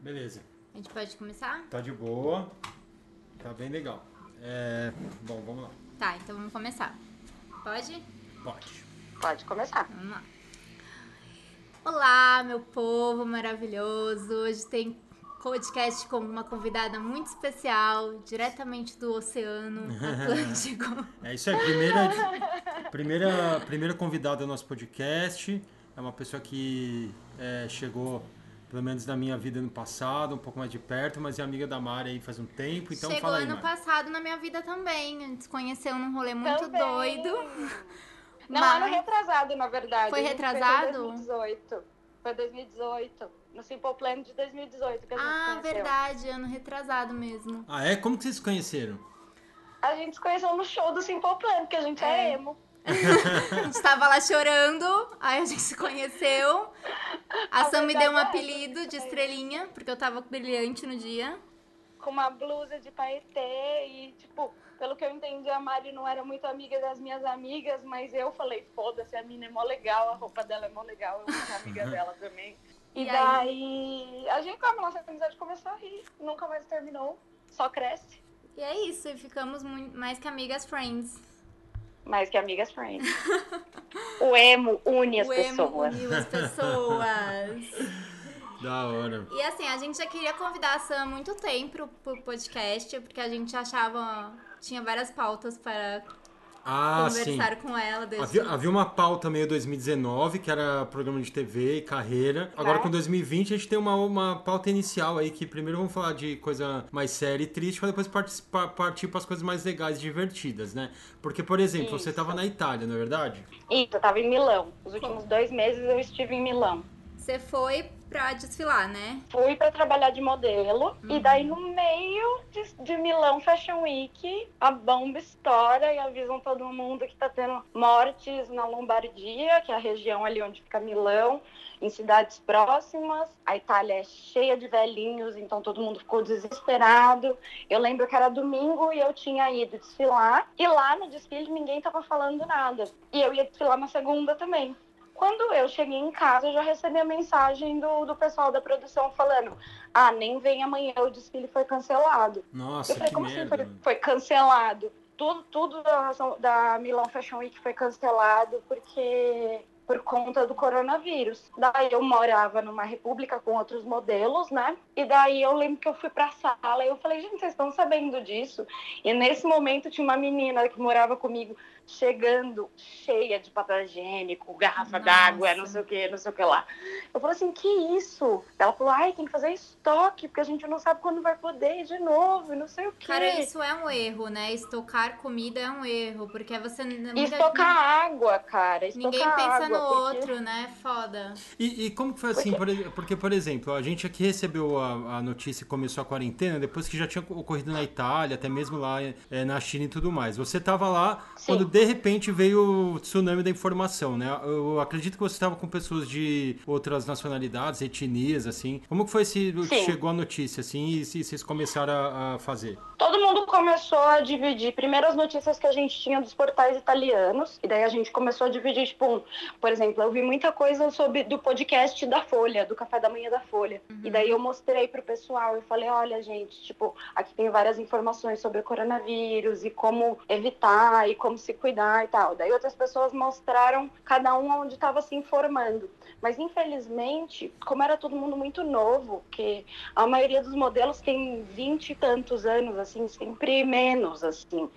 Beleza. A gente pode começar? Tá de boa. Tá bem legal. É... Bom, vamos lá. Tá, então vamos começar. Pode? Pode. Pode começar. Vamos lá. Olá, meu povo maravilhoso. Hoje tem podcast com uma convidada muito especial, diretamente do Oceano Atlântico. É isso aí. Primeira, primeira, primeira convidada do nosso podcast. É uma pessoa que é, chegou, pelo menos na minha vida no passado, um pouco mais de perto, mas é amiga da Mari aí faz um tempo. Então Chegou fala aí, ano Mari. passado na minha vida também. A gente se conheceu num rolê muito Também. doido. Não, Mas- ano retrasado, na verdade. Foi retrasado? Em 2018. Foi 2018. No Simple Plan de 2018 que a gente Ah, conheceu. verdade, ano retrasado mesmo. Ah, é? Como que vocês se conheceram? A gente se conheceu no show do Simple Plan, porque a gente é, É. emo. A gente tava lá chorando, aí a gente se conheceu. A A Sam me deu um é apelido de estrelinha, porque eu tava brilhante no dia. Com uma blusa de paetê e, tipo, pelo que eu entendi, a Mari não era muito amiga das minhas amigas, mas eu falei, foda-se, a mina é mó legal, a roupa dela é mó legal, eu sou amiga dela também. E, E daí, a gente, a nossa amizade começou a rir, nunca mais terminou, só cresce. E é isso, e ficamos mais que amigas friends. Mais que amigas friends. o emo une as o emo pessoas. uniu as pessoas. Da hora. E assim, a gente já queria convidar a Sam há muito tempo pro, pro podcast, porque a gente achava. Tinha várias pautas para Ah, sim. conversar com ela. Desde... Havia, havia uma pauta meio 2019, que era programa de TV e carreira. Agora Né? com 2020 a gente tem uma, uma pauta inicial aí, que primeiro vamos falar de coisa mais séria e triste, pra depois participar, partir para as coisas mais legais e divertidas, né? Porque, por exemplo, você Isso. estava na Itália, não é verdade? Isso, eu tava em Milão. Os últimos dois meses eu estive em Milão. Você foi pra desfilar, né? Fui pra trabalhar de modelo e daí no meio de, de Milão Fashion Week a bomba estoura e avisam todo mundo que tá tendo mortes na Lombardia, que é a região ali onde fica Milão, em cidades próximas. A Itália é cheia de velhinhos, então todo mundo ficou desesperado. Eu lembro que era domingo e eu tinha ido desfilar e lá no desfile ninguém tava falando nada. E eu ia desfilar na segunda também. Quando eu cheguei em casa, eu já recebi a mensagem do, do pessoal da produção falando: Ah, nem vem amanhã, o desfile foi cancelado. Nossa, eu falei: que Como merda. assim foi, foi cancelado? Tudo, tudo da, da Milão Fashion Week foi cancelado porque por conta do coronavírus. Daí eu morava numa república com outros modelos, né? E daí eu lembro que eu fui pra sala e eu falei, gente, vocês estão sabendo disso? E nesse momento tinha uma menina que morava comigo chegando cheia de papel higiênico, garrafa d'água, não sei o que, não sei o que lá. Eu falei assim, que isso? Ela falou, ai, tem que fazer estoque, porque a gente não sabe quando vai poder ir de novo, e não sei o que. Cara, isso é um erro, né? Estocar comida é um erro, porque você. Estocar água, cara. Estocar Ninguém pensa água, no porque- outro, né? Foda. E, e como que foi assim? Por ex- porque, por exemplo, a gente aqui recebeu a, a notícia e começou a quarentena depois que já tinha ocorrido na Itália, até mesmo lá eh, na China e tudo mais. Você estava lá Sim. quando de repente veio o tsunami da informação, né? Eu acredito que você estava com pessoas de outras nacionalidades, etnias, assim. Como que foi esse Sim. chegou a notícia, assim, e se vocês começaram a, a fazer? Todo mundo começou a dividir primeiro as notícias que a gente tinha dos portais italianos, e daí a gente começou a dividir, tipo, um, por exemplo, eu vi muita coisa sobre do podcast da Folha, do café da manhã da Folha. E daí eu mostrei pro pessoal, eu falei, olha, gente, tipo, aqui tem várias informações sobre o coronavírus e como evitar e como se cuidar e tal. Daí outras pessoas mostraram cada um onde estava se informando. Mas infelizmente, como era todo mundo muito novo, que a maioria dos modelos tem 20 e tantos anos, assim, sempre menos, assim.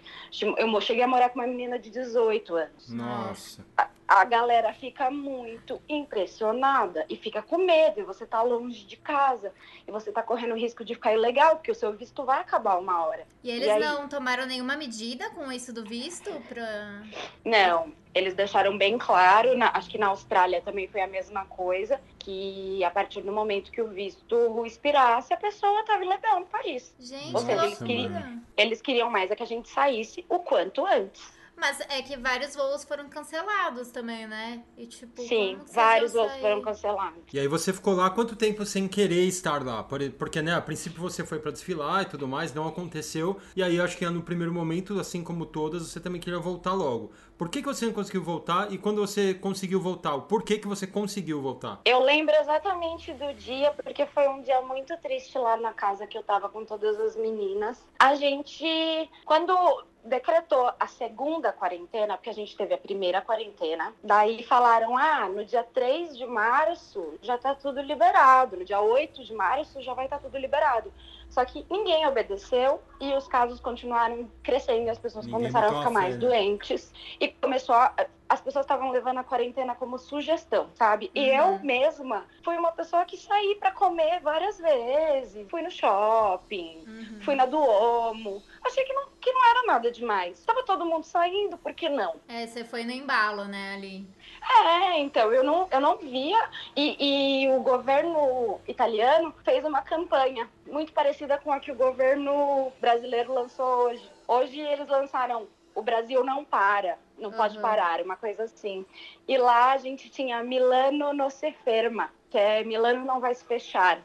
Eu cheguei a morar com uma menina de 18 anos. Nossa. A galera fica muito impressionada e fica com medo, e você tá longe de casa, e você tá correndo o risco de ficar ilegal, porque o seu visto vai acabar uma hora. E eles E aí? não tomaram nenhuma medida com isso do visto pra. Não, eles deixaram bem claro, na- acho que na Austrália também foi a mesma coisa, que a partir do momento que o visto expirasse, a pessoa estava ilegal no país. Gente, Ou seja, eles queriam, eles queriam mais é que a gente saísse o quanto antes. Mas é que vários voos foram cancelados também, né? E tipo, Sim, vários sair? foram cancelados. E aí você ficou lá quanto tempo sem querer estar lá? Por- Porque, né, a princípio você foi pra desfilar e tudo mais, não aconteceu. E aí eu acho que no primeiro momento, assim como todas, você também queria voltar logo. Por que, que você não conseguiu voltar? E quando você conseguiu voltar, o porquê que você conseguiu voltar? Eu lembro exatamente do dia, porque foi um dia muito triste lá na casa que eu tava com todas as meninas. A gente, quando decretou a segunda quarentena, porque a gente teve a primeira quarentena. Daí falaram: ah, no dia 3 de março já tá tudo liberado, no dia 8 de março já vai estar tá tudo liberado. Só que ninguém obedeceu e os casos continuaram crescendo, as pessoas ninguém começaram a ficar mais doentes e começou a, as pessoas estavam levando a quarentena como sugestão, sabe? Uhum. E eu mesma fui uma pessoa que saí para comer várias vezes, fui no shopping, uhum. fui na Duomo. Achei que não, que não era nada demais. Tava todo mundo saindo, por que não? É, você foi no embalo, né, ali. É, então, eu não, eu não via. E, e o governo italiano fez uma campanha muito parecida com a que o governo brasileiro lançou hoje. Hoje eles lançaram O Brasil não para, não uhum. pode parar, uma coisa assim. E lá a gente tinha Milano não se ferma, que é Milano não vai se fechar.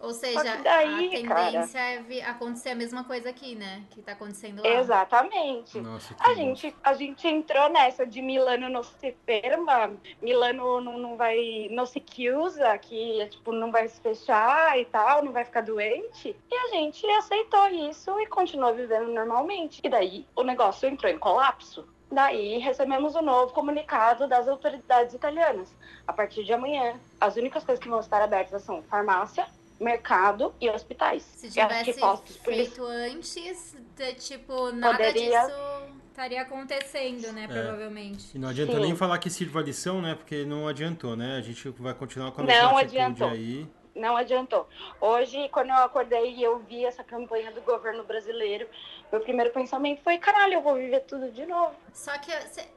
Ou seja, daí, a tendência cara... é acontecer a mesma coisa aqui, né? Que tá acontecendo lá. Exatamente. Nossa, a, gente, a gente entrou nessa de Milano não se ferma, Milano não, não vai, não se chiusa, que tipo, não vai se fechar e tal, não vai ficar doente. E a gente aceitou isso e continuou vivendo normalmente. E daí o negócio entrou em colapso. Daí recebemos o um novo comunicado das autoridades italianas. A partir de amanhã, as únicas coisas que vão estar abertas são farmácia, mercado e hospitais. Se tivesse feito antes, de, tipo, nada Poderia... disso estaria acontecendo, né, é. provavelmente. E não adianta Sim. nem falar que sirva lição, né, porque não adiantou, né? A gente vai continuar com a mesma não adiantou. aí não adiantou. Hoje, quando eu acordei e eu vi essa campanha do governo brasileiro, meu primeiro pensamento foi: caralho, eu vou viver tudo de novo. Só que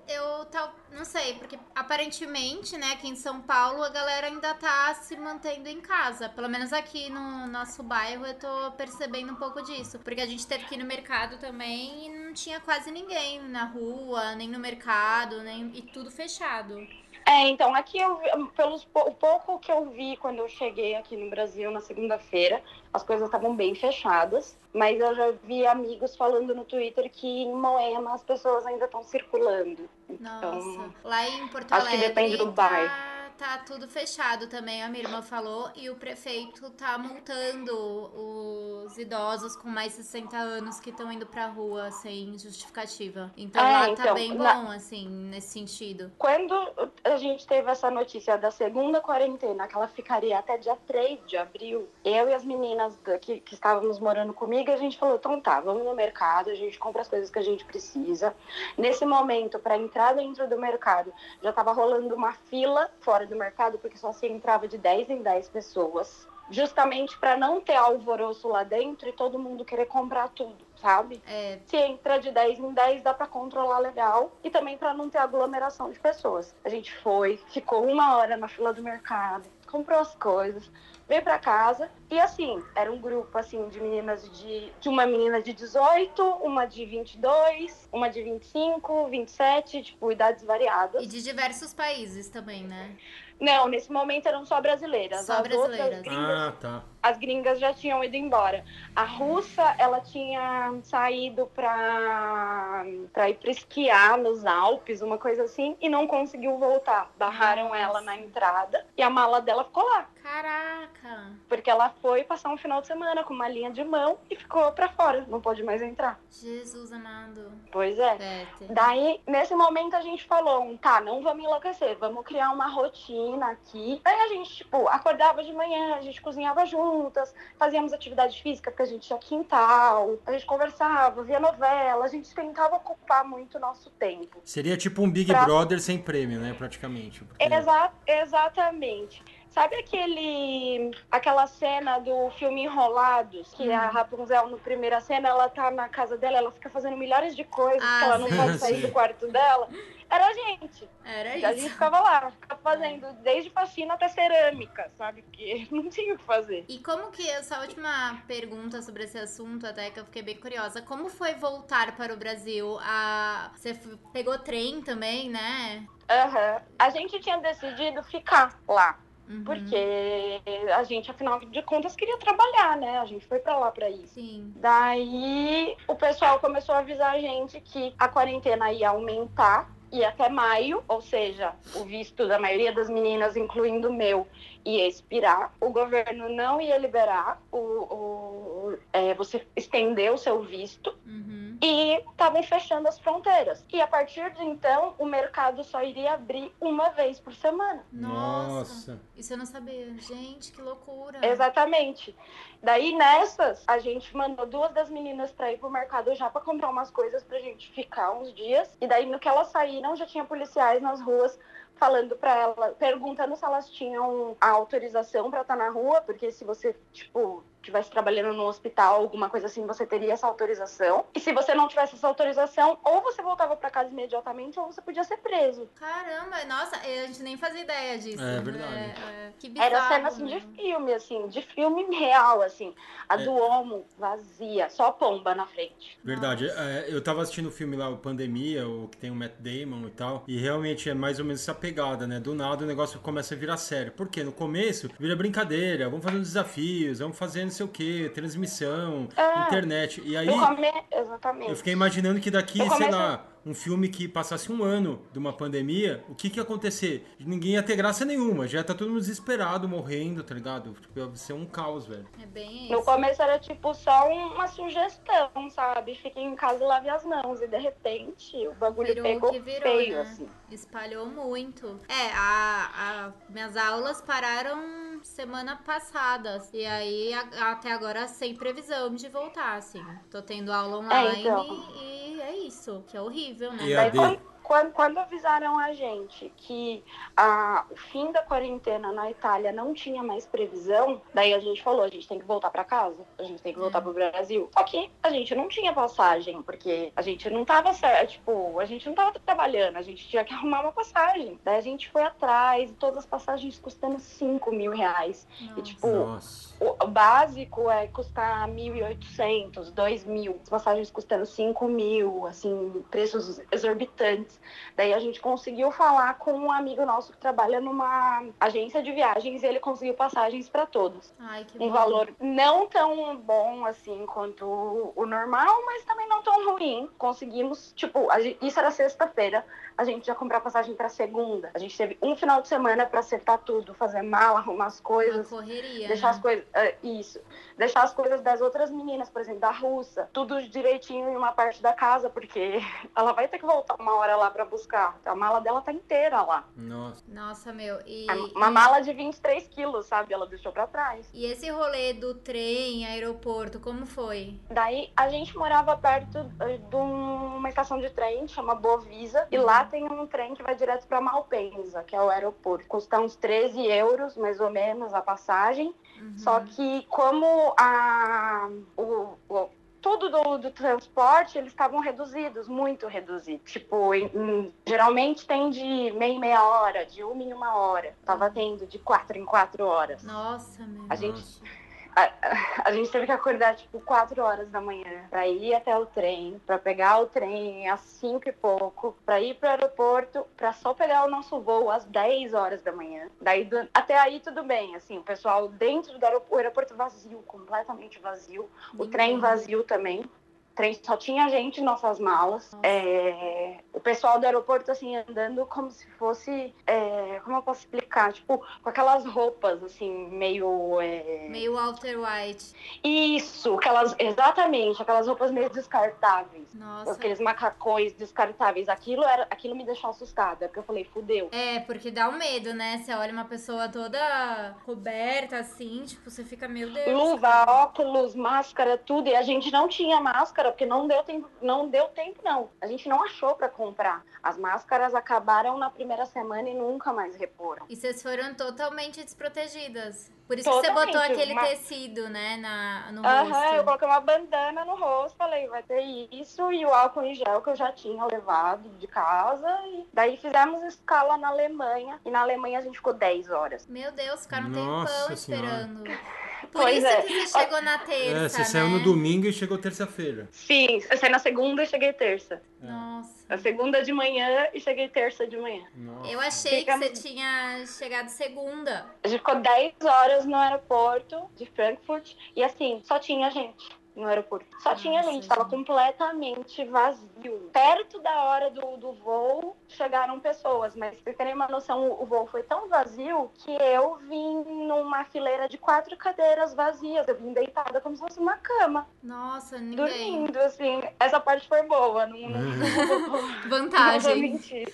eu, tal, não sei, porque aparentemente, né, aqui em São Paulo, a galera ainda tá se mantendo em casa. Pelo menos aqui no nosso bairro eu tô percebendo um pouco disso. Porque a gente teve que ir no mercado também e não tinha quase ninguém na rua, nem no mercado, nem e tudo fechado. É, então, aqui eu, pelos o pouco que eu vi quando eu cheguei aqui no Brasil na segunda-feira, as coisas estavam bem fechadas, mas eu já vi amigos falando no Twitter que em Moema as pessoas ainda estão circulando. Então, Nossa, lá em Porto Alegre. Acho que depende do tá... bairro tá tudo fechado também, a minha irmã falou, e o prefeito tá multando os idosos com mais de 60 anos que estão indo pra rua sem justificativa. Então é, lá tá então, bem bom, na... assim, nesse sentido. Quando a gente teve essa notícia da segunda quarentena, que ela ficaria até dia 3 de abril, eu e as meninas que, que estávamos morando comigo, a gente falou, então tá, vamos no mercado, a gente compra as coisas que a gente precisa. Nesse momento, para entrar dentro do mercado, já tava rolando uma fila fora do mercado, porque só se entrava de 10 em 10 pessoas, justamente para não ter alvoroço lá dentro e todo mundo querer comprar tudo, sabe? É. Se entra de 10 em 10, dá para controlar legal e também para não ter aglomeração de pessoas. A gente foi, ficou uma hora na fila do mercado, comprou as coisas, veio para casa e assim, era um grupo assim de meninas de, de uma menina de 18, uma de 22, uma de 25, 27, tipo idades variadas. E de diversos países também, né? Não, nesse momento eram só brasileiras. Só As brasileiras. Gringas, ah, tá. As gringas já tinham ido embora. A russa, ela tinha saído pra, pra ir pra esquiar nos Alpes, uma coisa assim, e não conseguiu voltar. Barraram Nossa. ela na entrada e a mala dela ficou lá. Caraca! Porque ela foi passar um final de semana com uma linha de mão e ficou pra fora, não pode mais entrar. Jesus amado. Pois é. Daí, nesse momento, a gente falou: tá, não vamos enlouquecer, vamos criar uma rotina aqui. Aí a gente, tipo, acordava de manhã, a gente cozinhava juntas, fazíamos atividade física porque a gente tinha quintal, a gente conversava, via novela, a gente tentava ocupar muito o nosso tempo. Seria tipo um Big pra... Brother sem prêmio, né, praticamente. Porque... Exa exatamente. Sabe aquele aquela cena do filme Enrolados, que a Rapunzel no primeira cena, ela tá na casa dela, ela fica fazendo milhares de coisas, ah, que ela não pode sair do quarto dela. Era a gente. Era isso. A gente ficava lá, ficava fazendo desde faxina até cerâmica, sabe? Porque não tinha o que fazer. E como que, essa última pergunta sobre esse assunto, até que eu fiquei bem curiosa, como foi voltar para o Brasil? A... Você pegou trem também, né? Aham. Uhum. A gente tinha decidido ficar lá. Uhum. Porque a gente, afinal de contas, queria trabalhar, né? A gente foi para lá para isso. Sim. Daí o pessoal começou a avisar a gente que a quarentena ia aumentar ia até maio, ou seja, o visto da maioria das meninas, incluindo o meu, ia expirar. O governo não ia liberar o, o é, você estender o seu visto. Uhum. E estavam fechando as fronteiras. E a partir de então, o mercado só iria abrir uma vez por semana. Nossa. Isso eu não sabia. Gente, que loucura. Exatamente. Daí nessas, a gente mandou duas das meninas para ir pro mercado já para comprar umas coisas pra gente ficar uns dias. E daí no que elas saíram, já tinha policiais nas ruas falando para ela, perguntando se elas tinham a autorização para estar na rua, porque se você, tipo, estivesse trabalhando no hospital, alguma coisa assim, você teria essa autorização. E se você não tivesse essa autorização, ou você voltava para casa imediatamente, ou você podia ser preso. Caramba, nossa, a gente nem fazia ideia disso. É verdade. É, é. Que bizarro, Era cena assim de filme, assim, de filme real, assim. A É. do Omo vazia, só pomba na frente. Verdade. É, eu tava assistindo o filme lá, o Pandemia, o que tem o Matt Damon e tal, e realmente é mais ou menos essa pegada, né? Do nada o negócio começa a virar sério. Por quê? No começo vira brincadeira, vamos fazendo desafios, vamos fazer não sei o quê, transmissão, É. internet. E aí come... Exatamente. eu fiquei imaginando que daqui, No sei começo- lá, um filme que passasse um ano de uma pandemia, o que que ia acontecer? Ninguém ia ter graça nenhuma, já tá todo mundo desesperado, morrendo, tá ligado? Tipo, ia ser um caos, velho. É bem No isso. começo era tipo só uma sugestão, sabe? Fique em casa e lave as mãos. E de repente o bagulho Virou o pegou que virou, feio, né? assim. Espalhou muito. É, a, a- minhas aulas pararam semana passada. E aí, a- até agora, sem previsão de voltar, assim. Tô tendo aula online então. e é isso, que é horrível, né? E Daí, AD? quando, quando, quando avisaram a gente que a, o fim da quarentena na Itália não tinha mais previsão, daí a gente falou, a gente tem que voltar pra casa, a gente tem que voltar É. pro Brasil. Só que a gente não tinha passagem, porque a gente não tava certo, tipo, a gente não tava trabalhando, a gente tinha que arrumar uma passagem. Daí a gente foi atrás, todas as passagens custando 5 mil reais. Nossa. E tipo, Nossa. o o básico é custar 1.800, 2.000. As passagens custando 5 mil, assim, preços exorbitantes. Daí a gente conseguiu falar com um amigo nosso que trabalha numa agência de viagens e ele conseguiu passagens para todos. Ai, que Um bom. valor não tão bom assim quanto o normal, mas também não tão ruim. Conseguimos, tipo, a gen- isso era sexta-feira, a gente já comprou passagem para segunda. A gente teve um final de semana para acertar tudo, fazer mala, arrumar as Uma coisas. correria, Deixar né? as coisas. é, isso. Deixar as coisas das outras meninas, por exemplo, da russa, tudo direitinho em uma parte da casa, porque ela vai ter que voltar uma hora lá pra buscar. A mala dela tá inteira lá. Nossa. Nossa, meu. E, É Uma e- mala de 23 quilos, sabe? Ela deixou pra trás. e esse rolê do trem, aeroporto, como foi? Daí a gente morava perto eh, de uma estação de trem, chama Bovisa, e lá tem um trem que vai direto pra Malpensa, que é o aeroporto. Custa uns 13 euros, mais ou menos, a passagem. Uhum. Só que como a, o, o- tudo do, do transporte, eles estavam reduzidos, muito reduzidos. Tipo, em- em- geralmente tem de meia em meia hora, de uma em uma hora. Tava tendo de quatro em quatro horas. Nossa, meu. A gente- Nossa. A, a- gente teve que acordar, tipo, quatro horas da manhã pra ir até o trem, pra pegar o trem às cinco e pouco, pra ir pro aeroporto, pra só pegar o nosso voo às 10 horas da manhã. Daí, do- até aí tudo bem, assim, o pessoal dentro do aeroporto, o aeroporto vazio, completamente vazio. O Ninguém. trem vazio também. Trem só tinha gente em nossas malas. É, o pessoal do aeroporto, assim, andando como se fosse. é, como eu posso explicar? Tipo, com aquelas roupas, assim, meio. é, Meio Walter White. Isso, aquelas. Exatamente, aquelas roupas meio descartáveis. Nossa. Aqueles macacões descartáveis. Aquilo, era, aquilo me deixou assustada, porque eu falei, fudeu. É, porque dá um medo, né? Você olha uma pessoa toda coberta assim, tipo, você fica, meu Deus. Luva, óculos, máscara, tudo. E a gente não tinha máscara, porque não deu tempo, não deu tempo, não. A gente não achou pra comprar. As máscaras acabaram na primeira semana e nunca mais reporam. E vocês foram totalmente desprotegidas. Por isso que você Totalmente, botou aquele uma- tecido, né, na, no Aham, rosto. eu coloquei uma bandana no rosto, falei, vai ter isso, e o álcool em gel que eu já tinha levado de casa. E daí fizemos escala na Alemanha, e na Alemanha a gente ficou 10 horas. Meu Deus, ficaram um tempão Senhora. esperando. Por Pois isso é. que você chegou na terça, É, você né? saiu no domingo e chegou terça-feira. Sim, eu saí na segunda e cheguei terça. Nossa. Na segunda de manhã e cheguei terça de manhã. Nossa. Eu achei Ficamos- que você tinha chegado segunda. A gente ficou 10 horas no aeroporto de Frankfurt, e assim, só tinha gente. no aeroporto. Só tinha Nossa, gente, tava completamente vazio. Perto da hora do, do voo, chegaram pessoas, mas pra terem uma noção, o, voo foi tão vazio que eu vim numa fileira de quatro cadeiras vazias. Eu vim deitada como se fosse uma cama, Nossa, ninguém. dormindo, assim. Essa parte foi boa, não, não, não não vou Vantagem. mentir.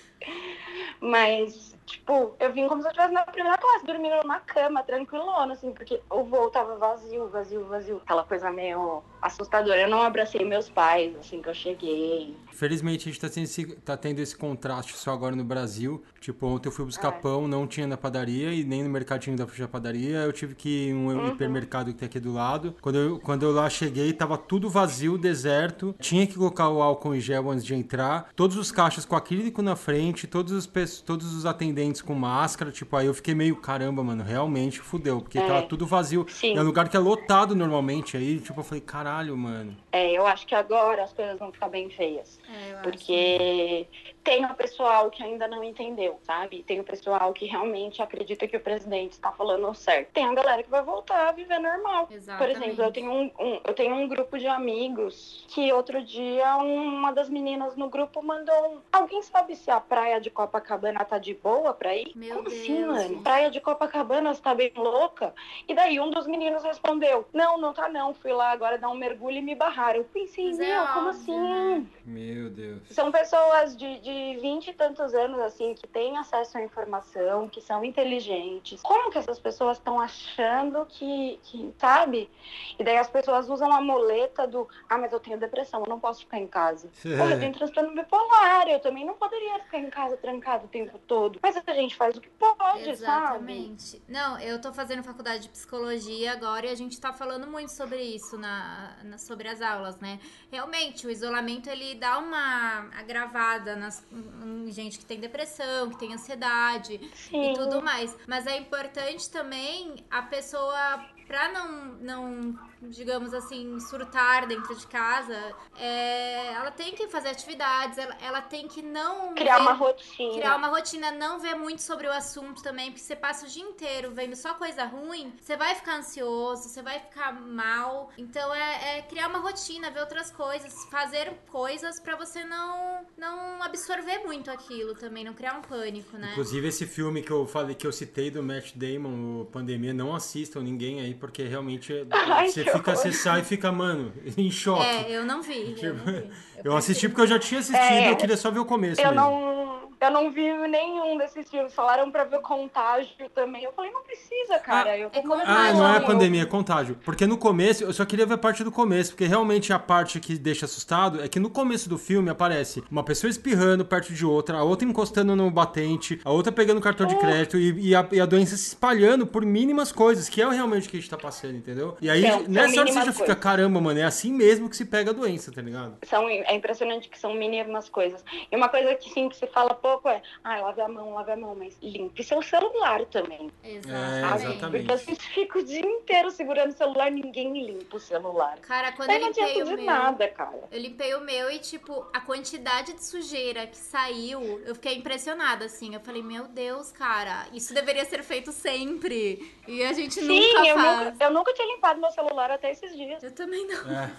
Mas, tipo, eu vim como se eu estivesse na primeira classe, dormindo numa cama, tranquilona, assim, porque o voo tava vazio, vazio, vazio. Aquela coisa meio assustadora. Eu não abracei meus pais, assim, que eu cheguei. Felizmente a gente tá tendo, esse, tá tendo esse contraste só agora no Brasil. Tipo, ontem eu fui buscar É. pão, não tinha na padaria e nem no mercadinho da da padaria. Eu tive que ir em um Uhum. hipermercado que tem aqui do lado. Quando eu, quando eu lá cheguei, tava tudo vazio, deserto. Tinha que colocar o álcool em gel antes de entrar. Todos os caixas com acrílico na frente, todos os, todos os atendentes com máscara. Tipo, aí eu fiquei meio, caramba, mano, realmente fudeu. Porque É. tava tudo vazio. Sim. É um lugar que é lotado normalmente. Aí, tipo, eu falei, caralho, mano. É, eu acho que agora as coisas vão ficar bem feias. É, eu acho. Porque tem o pessoal que ainda não entendeu, sabe? Tem o pessoal que realmente acredita que o presidente está falando certo. Tem a galera que vai voltar a viver normal. Por Exatamente. exemplo, eu tenho um, um- eu tenho um grupo de amigos que outro dia uma das meninas no grupo mandou um. Alguém sabe se a praia de Copacabana tá de boa pra ir? Meu Como Deus, assim, mano? Praia de Copacabana, você tá bem louca? E daí um dos meninos respondeu: Não, não tá não. Fui lá agora dar um mergulho e me barraram. Eu pensei, Mas é meu, como óbvio, assim? né? Meu Deus. São pessoas de, de 20 e tantos anos, assim, que têm acesso à informação, que são inteligentes. Como que essas pessoas estão achando que, que, sabe? E daí as pessoas usam a muleta do, ah, mas eu tenho depressão, eu não posso ficar em casa. Porra, eu tenho transtorno bipolar, eu também não poderia ficar em casa trancado o tempo todo. Mas a gente faz o que pode, sabe? Exatamente. Não, eu tô fazendo faculdade de psicologia agora e a gente tá falando muito sobre isso na, na- sobre as aulas, né? Realmente, o isolamento ele dá uma agravada nas, em gente que tem depressão, que tem ansiedade Sim. e tudo mais. Mas é importante também a pessoa, pra não, não digamos assim, surtar dentro de casa, é, ela tem que fazer atividades, ela, ela tem que não. Criar ver- uma rotina. Criar uma rotina, não ver muito sobre o assunto também, porque você passa o dia inteiro vendo só coisa ruim, você vai ficar ansioso, você vai ficar mal. Então é, é criar uma rotina, ver outras coisas, fazer coisas pra você não, não absorver muito aquilo também, não criar um pânico, né? Inclusive esse filme que eu falei que eu citei do Matt Damon, o Pandemia, não assistam ninguém aí, porque realmente é- Ai, você fica, sai e fica, mano, em choque. É, eu não vi. Eu, não vi. Eu assisti porque eu já tinha assistido, É. eu queria só ver o começo Eu mesmo. não, eu não vi nenhum desses filmes. Falaram pra ver Contágio também. Eu falei, não precisa, cara. eu tô é Ah, não é vergonha. pandemia, é contágio. Porque no começo, eu só queria ver a parte do começo, porque realmente a parte que deixa assustado é que no começo do filme aparece uma pessoa espirrando perto de outra, a outra encostando no batente, a outra pegando cartão de crédito e, e a, e a doença se espalhando por mínimas coisas, que é realmente o que a gente tá passando, entendeu? E aí, São- são nessa hora você já fica, coisas. caramba, mano, é assim mesmo que se pega a doença, tá ligado? São, é impressionante que são mínimas coisas. E uma coisa que sim, que se fala pouco é, ah, lave a mão, lave a mão, mas limpe seu celular também. Exatamente. exatamente. Porque a gente fica o dia inteiro segurando o celular, ninguém limpa o celular. Cara, quando Daí eu não limpei adianta o de meu. nada, cara. Eu limpei o meu e, tipo, a quantidade de sujeira que saiu, eu fiquei impressionada, assim. Eu falei, meu Deus, cara, isso deveria ser feito sempre. E a gente Sim, nunca eu faz. nunca, eu nunca tinha limpado meu celular até esses dias. Eu também não. É.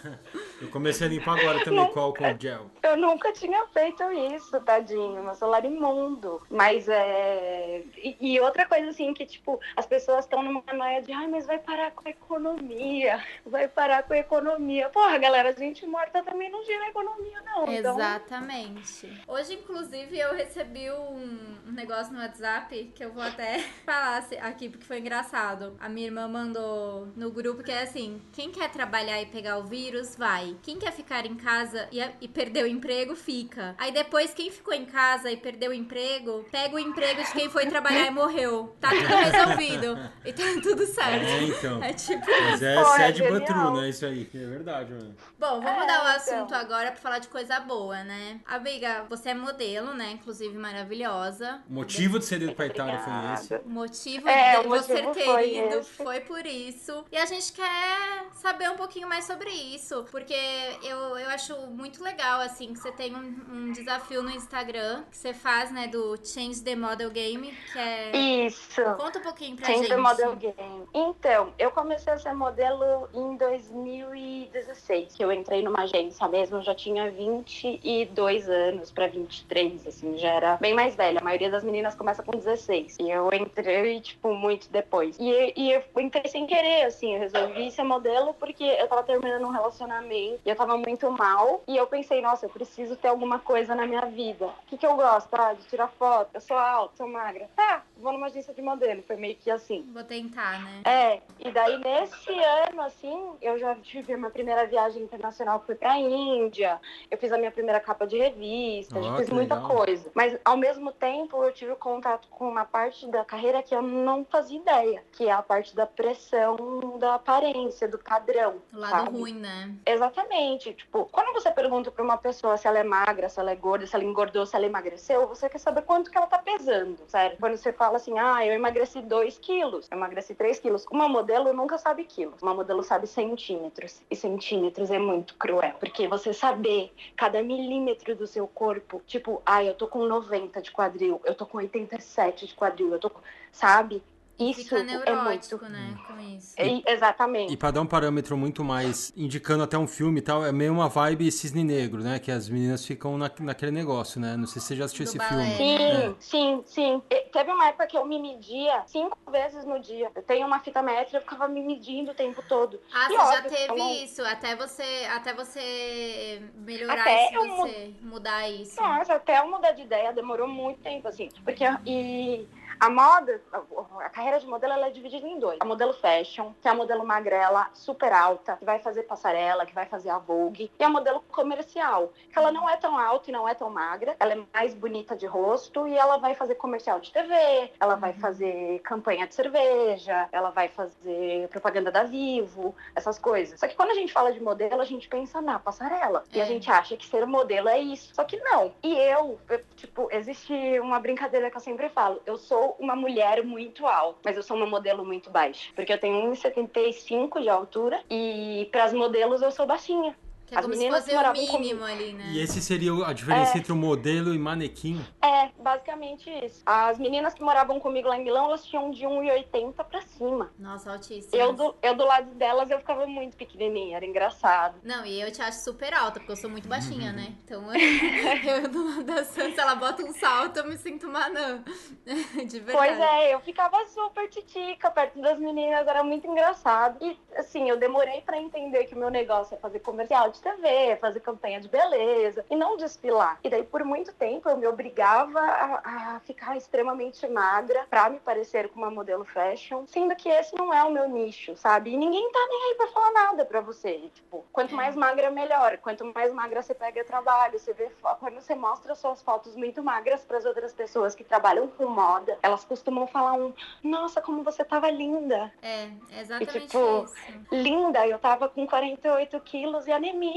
Eu comecei a limpar agora também com álcool gel. Eu nunca tinha feito isso, tadinho. Meu celular imundo. Mas é. E, e outra coisa, assim, que, tipo, as pessoas estão numa noia de, ai, mas vai parar com a economia. Vai parar com a economia. Porra, galera, gente morta também não gira a economia, não. Então, Exatamente. Hoje, inclusive, eu recebi um, negócio no WhatsApp que eu vou até falar aqui porque foi engraçado. A minha irmã mandou no grupo que é assim: quem quer trabalhar e pegar o vírus, vai. Quem quer ficar em casa e, e perder o emprego, fica. Aí depois, quem ficou em casa e perdeu o emprego, pega o emprego de quem foi trabalhar e morreu. Tá tudo resolvido. E tá tudo certo. É, então. É tipo. Mas é Pô, é né? Isso aí. É verdade, mano. Bom, vamos É, mudar o então. assunto agora pra falar de coisa boa, né? Amiga, você é modelo, né? Inclusive maravilhosa. O motivo de ser ido pra Itália foi esse. O motivo É, de o você motivo ter foi ido esse. foi por isso. E a gente quer saber um pouquinho mais sobre isso. Porque eu, eu acho muito legal, assim, que você tem um, um desafio no Instagram, que você faz, né, do Change the Model Game, que é... Isso. Conta um pouquinho pra Change gente. the Model Game. Então, eu comecei a ser modelo em 2016, que eu entrei numa agência mesmo, eu já tinha 22 anos pra 23, assim, já era bem mais velha. A maioria das meninas começa com 16. E eu entrei, tipo, muito depois. E, e eu entrei sem querer, assim, eu resolvi ser modelo porque eu tava terminando um relacionamento e eu tava muito mal. E eu pensei, nossa, eu preciso ter alguma coisa na minha vida. O que, que eu gosto? De tirar foto. Eu sou alta, sou magra. Tá, vou numa agência de modelo. Foi meio que assim. Vou tentar, né? É, e daí nesse ano, assim, eu já tive a minha primeira viagem internacional, foi pra Índia, eu fiz a minha primeira capa de revista, Ó, já fiz muita legal. coisa. Mas ao mesmo tempo eu tive contato com uma parte da carreira que eu não fazia ideia, que é a parte da pressão da aparência, do padrão. O lado sabe? ruim, né? Exatamente. Tipo, quando você pergunta pra uma pessoa se ela é magra, se ela é gorda, se ela engordou, se ela emagreceu, você quer saber quanto que ela tá pesando, sério. Quando você fala assim, ah, eu emagreci 2 quilos, eu emagreci 3 quilos. Uma modelo nunca sabe quilos, uma modelo sabe centímetros. E centímetros é muito cruel, porque você saber cada milímetro do seu corpo, tipo, ah, eu tô com 90 de quadril, eu tô com 87 de quadril, eu tô com... Sabe? Isso Fica é muito neurótico, né, com isso. é, exatamente. E pra dar um parâmetro muito mais indicando até um filme e tal, é meio uma vibe cisne negro, né? Que as meninas ficam na, naquele negócio, né? Não sei se você já assistiu Do esse balé, filme. Sim, É. sim, sim. E Teve uma época que eu me media cinco vezes no dia. Eu tenho uma fita métrica, eu ficava me medindo o tempo todo. Ah, E você já óbvio, teve eu não- isso, até você, até você melhorar Até isso, você mudar isso. Nossa, até eu mudar de ideia demorou muito tempo, assim. Porque e a moda, a- carreira de modelo, ela é dividida em dois. A modelo fashion, que é a modelo magrela, super alta, que vai fazer passarela, que vai fazer a Vogue. E a modelo comercial, que ela não é tão alta e não é tão magra. Ela é mais bonita de rosto e ela vai fazer comercial de TV, ela vai fazer campanha de cerveja, ela vai fazer propaganda da Vivo, essas coisas. Só que quando a gente fala de modelo, a gente pensa na passarela. E É. a gente acha que ser modelo é isso. Só que não. E eu, eu, tipo, existe uma brincadeira que eu sempre falo. Eu sou uma mulher muito alta, mas eu sou uma modelo muito baixa. Porque eu tenho 1,75 de altura e para as modelos eu sou baixinha. Que é As como se meninas fosse que o moravam mínimo ali, né? E esse seria a diferença É. entre o modelo e manequim. É, basicamente isso. As meninas que moravam comigo lá em Milão, elas tinham de 1,80 pra cima. Nossa, altíssimo. Eu do, eu do lado delas, eu ficava muito pequenininha, era engraçado. Não, e eu te acho super alta, porque eu sou muito Uhum. baixinha, né? Então, eu do lado da Sansa, ela bota um salto, eu me sinto uma anã. De verdade. Pois é, eu ficava super titica perto das meninas, era muito engraçado. E assim, eu demorei pra entender que o meu negócio é fazer comercial de TV, fazer campanha de beleza e não desfilar. E daí por muito tempo eu me obrigava a, a ficar extremamente magra pra me parecer com uma modelo fashion, sendo que esse não é o meu nicho, sabe? E ninguém tá nem aí pra falar nada pra você. E, tipo, quanto É. mais magra melhor, quanto mais magra você pega trabalho, você vê quando você mostra suas fotos muito magras pras outras pessoas que trabalham com moda, elas costumam falar um, nossa, como você tava linda. É, é exatamente tipo, isso. Linda, eu tava com 48 quilos e anemia.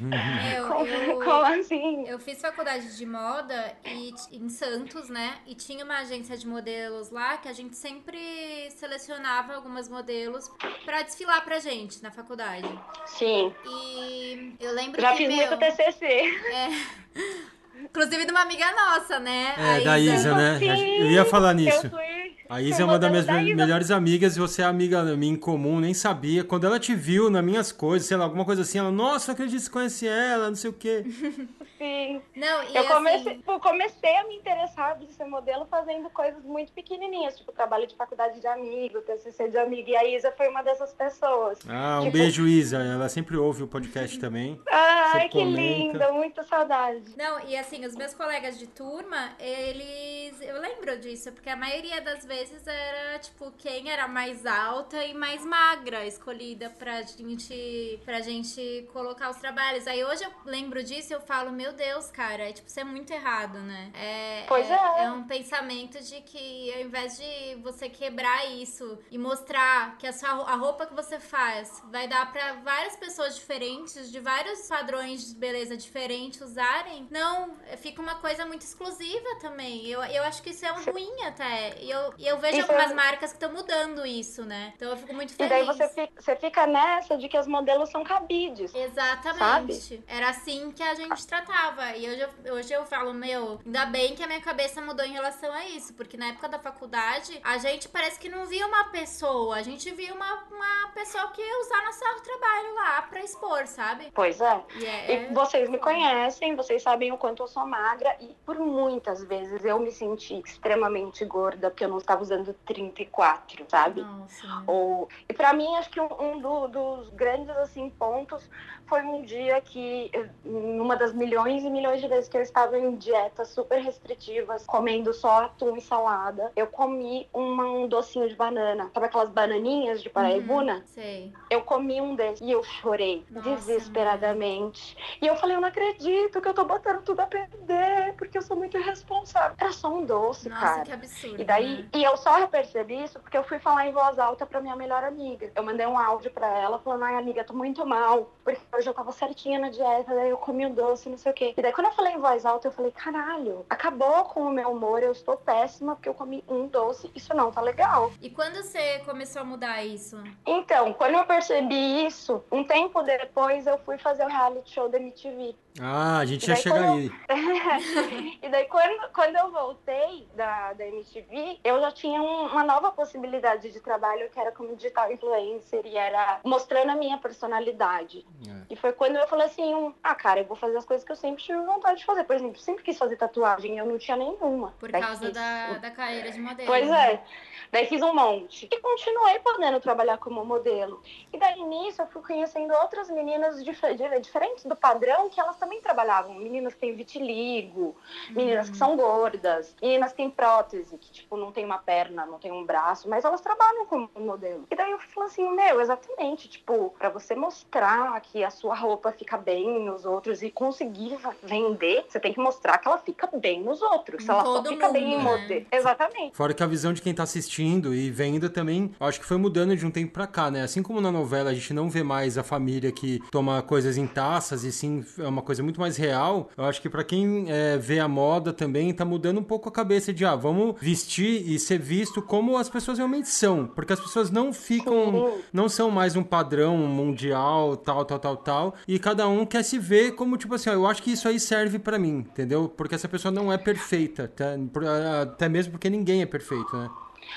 Meu, Como, eu, como assim? eu fiz faculdade de moda e, em Santos, né? E tinha uma agência de modelos lá que a gente sempre selecionava algumas modelos pra desfilar pra gente na faculdade. Sim, E eu lembro já que, fiz meu, muito TCC. Inclusive de uma amiga nossa, né? É, A da Isa, né? Sim, Eu ia falar nisso. Fui, A Isa é uma das minhas da me- Isa. melhores amigas e você é amiga minha em comum, nem sabia. Quando ela te viu nas minhas coisas, sei lá, alguma coisa assim, ela, nossa, não acredito que você conhece ela, não sei o quê. Sim. Não, e Eu assim, comecei, tipo, comecei a me interessar de ser modelo fazendo coisas muito pequenininhas, tipo trabalho de faculdade de amigo, TCC de amigo, e a Isa foi uma dessas pessoas. Ah, um Tipo- beijo, Isa. Ela sempre ouve o podcast também. Ai, que linda, muita saudade. Não, e assim, os meus colegas de turma, eles. Eu lembro disso, porque a maioria das vezes era, tipo, quem era mais alta e mais magra escolhida pra gente, pra gente colocar os trabalhos. Aí hoje eu lembro disso e eu falo, meu Deus, cara, é, tipo, isso é muito errado, né? É, Pois é. é. é um pensamento de que ao invés de você quebrar isso e mostrar que a, sua, a roupa que você faz vai dar pra várias pessoas diferentes, de vários padrões de beleza diferentes usarem, não, fica uma coisa muito exclusiva também. Eu, eu acho que isso é um ruim até. E eu, eu vejo Isso algumas é- marcas que estão mudando isso, né? Então eu fico muito feliz. E daí você fica, você fica nessa de que as modelos são cabides. Exatamente. Era assim que a gente tratava. E hoje eu, hoje eu falo, meu, ainda bem que a minha cabeça mudou em relação a isso. Porque na época da faculdade, a gente parece que não via uma pessoa. A gente via uma, uma pessoa que ia usar nosso trabalho lá pra expor, sabe? Pois é. E, é, E vocês me conhecem, vocês sabem o quanto eu sou magra e por muitas vezes eu me senti extremamente gorda porque eu não estava usando 34, sabe? Nossa. Ou e para mim acho que um, um do- dos grandes assim pontos foi um dia que numa das milhões e milhões de vezes que eu estava em dietas super restritivas, comendo só atum e salada, eu comi uma- um docinho de banana, sabe aquelas bananinhas de paraibuna? Uhum, sei. Eu comi um desses e eu chorei Nossa, desesperadamente. E eu falei, eu não acredito que eu tô botando tudo a perder, porque eu sou muito irresponsável. Era só um doce, Nossa, cara. que absurdo. E daí, né? e eu só percebi isso porque eu fui falar em voz alta pra minha melhor amiga. Eu mandei um áudio pra ela falando, ai amiga, tô muito mal, porque hoje eu tava certinha na dieta, daí eu comi um doce, não sei o quê. E daí quando eu falei em voz alta, eu falei, caralho, acabou com o meu humor, eu estou péssima porque eu comi um doce, isso não tá legal. E quando você começou a mudar isso? Então, quando eu percebi isso, um tempo depois eu fui fazer o reality show da MTV. Ah, a gente já chega quando- aí. e daí, quando, quando eu voltei da, da MTV, eu já tinha um- uma nova possibilidade de trabalho, que era como digital influencer, e era mostrando a minha personalidade. É. E foi quando eu falei assim, ah, cara, eu vou fazer as coisas que eu sempre tive vontade de fazer. Por exemplo, sempre quis fazer tatuagem, e eu não tinha nenhuma. Por Daí causa da, da carreira de modelo. Pois né? é. Daí fiz um monte. E continuei podendo trabalhar como modelo. E daí nisso eu fui conhecendo outras meninas dif- di- diferentes do padrão que elas também trabalhavam. Meninas que têm vitiligo, meninas que são gordas, meninas que têm prótese, que tipo não tem uma perna, não tem um braço, mas elas trabalham como modelo. E daí eu falei assim, meu, exatamente, tipo, pra você mostrar que a sua roupa fica bem nos outros e conseguir vender, você tem que mostrar que ela fica bem nos outros. Se ela só todo fica bem em mundo, né? modelo. Exatamente. Fora que a visão de quem tá assistindo e vendo também, eu acho que foi mudando de um tempo pra cá, né? Assim como na novela a gente não vê mais a família que toma coisas em taças e sim é uma coisa muito mais real, eu acho que pra quem é, vê a moda também tá mudando um pouco a cabeça de, ah, vamos vestir e ser visto como as pessoas realmente são. Porque as pessoas não ficam, Sim. não são mais um padrão mundial, tal, tal, tal, tal. E cada um quer se ver como, tipo assim, ó, eu acho que isso aí serve pra mim, entendeu? Porque essa pessoa não é perfeita, tá? Até mesmo porque ninguém é perfeito, né?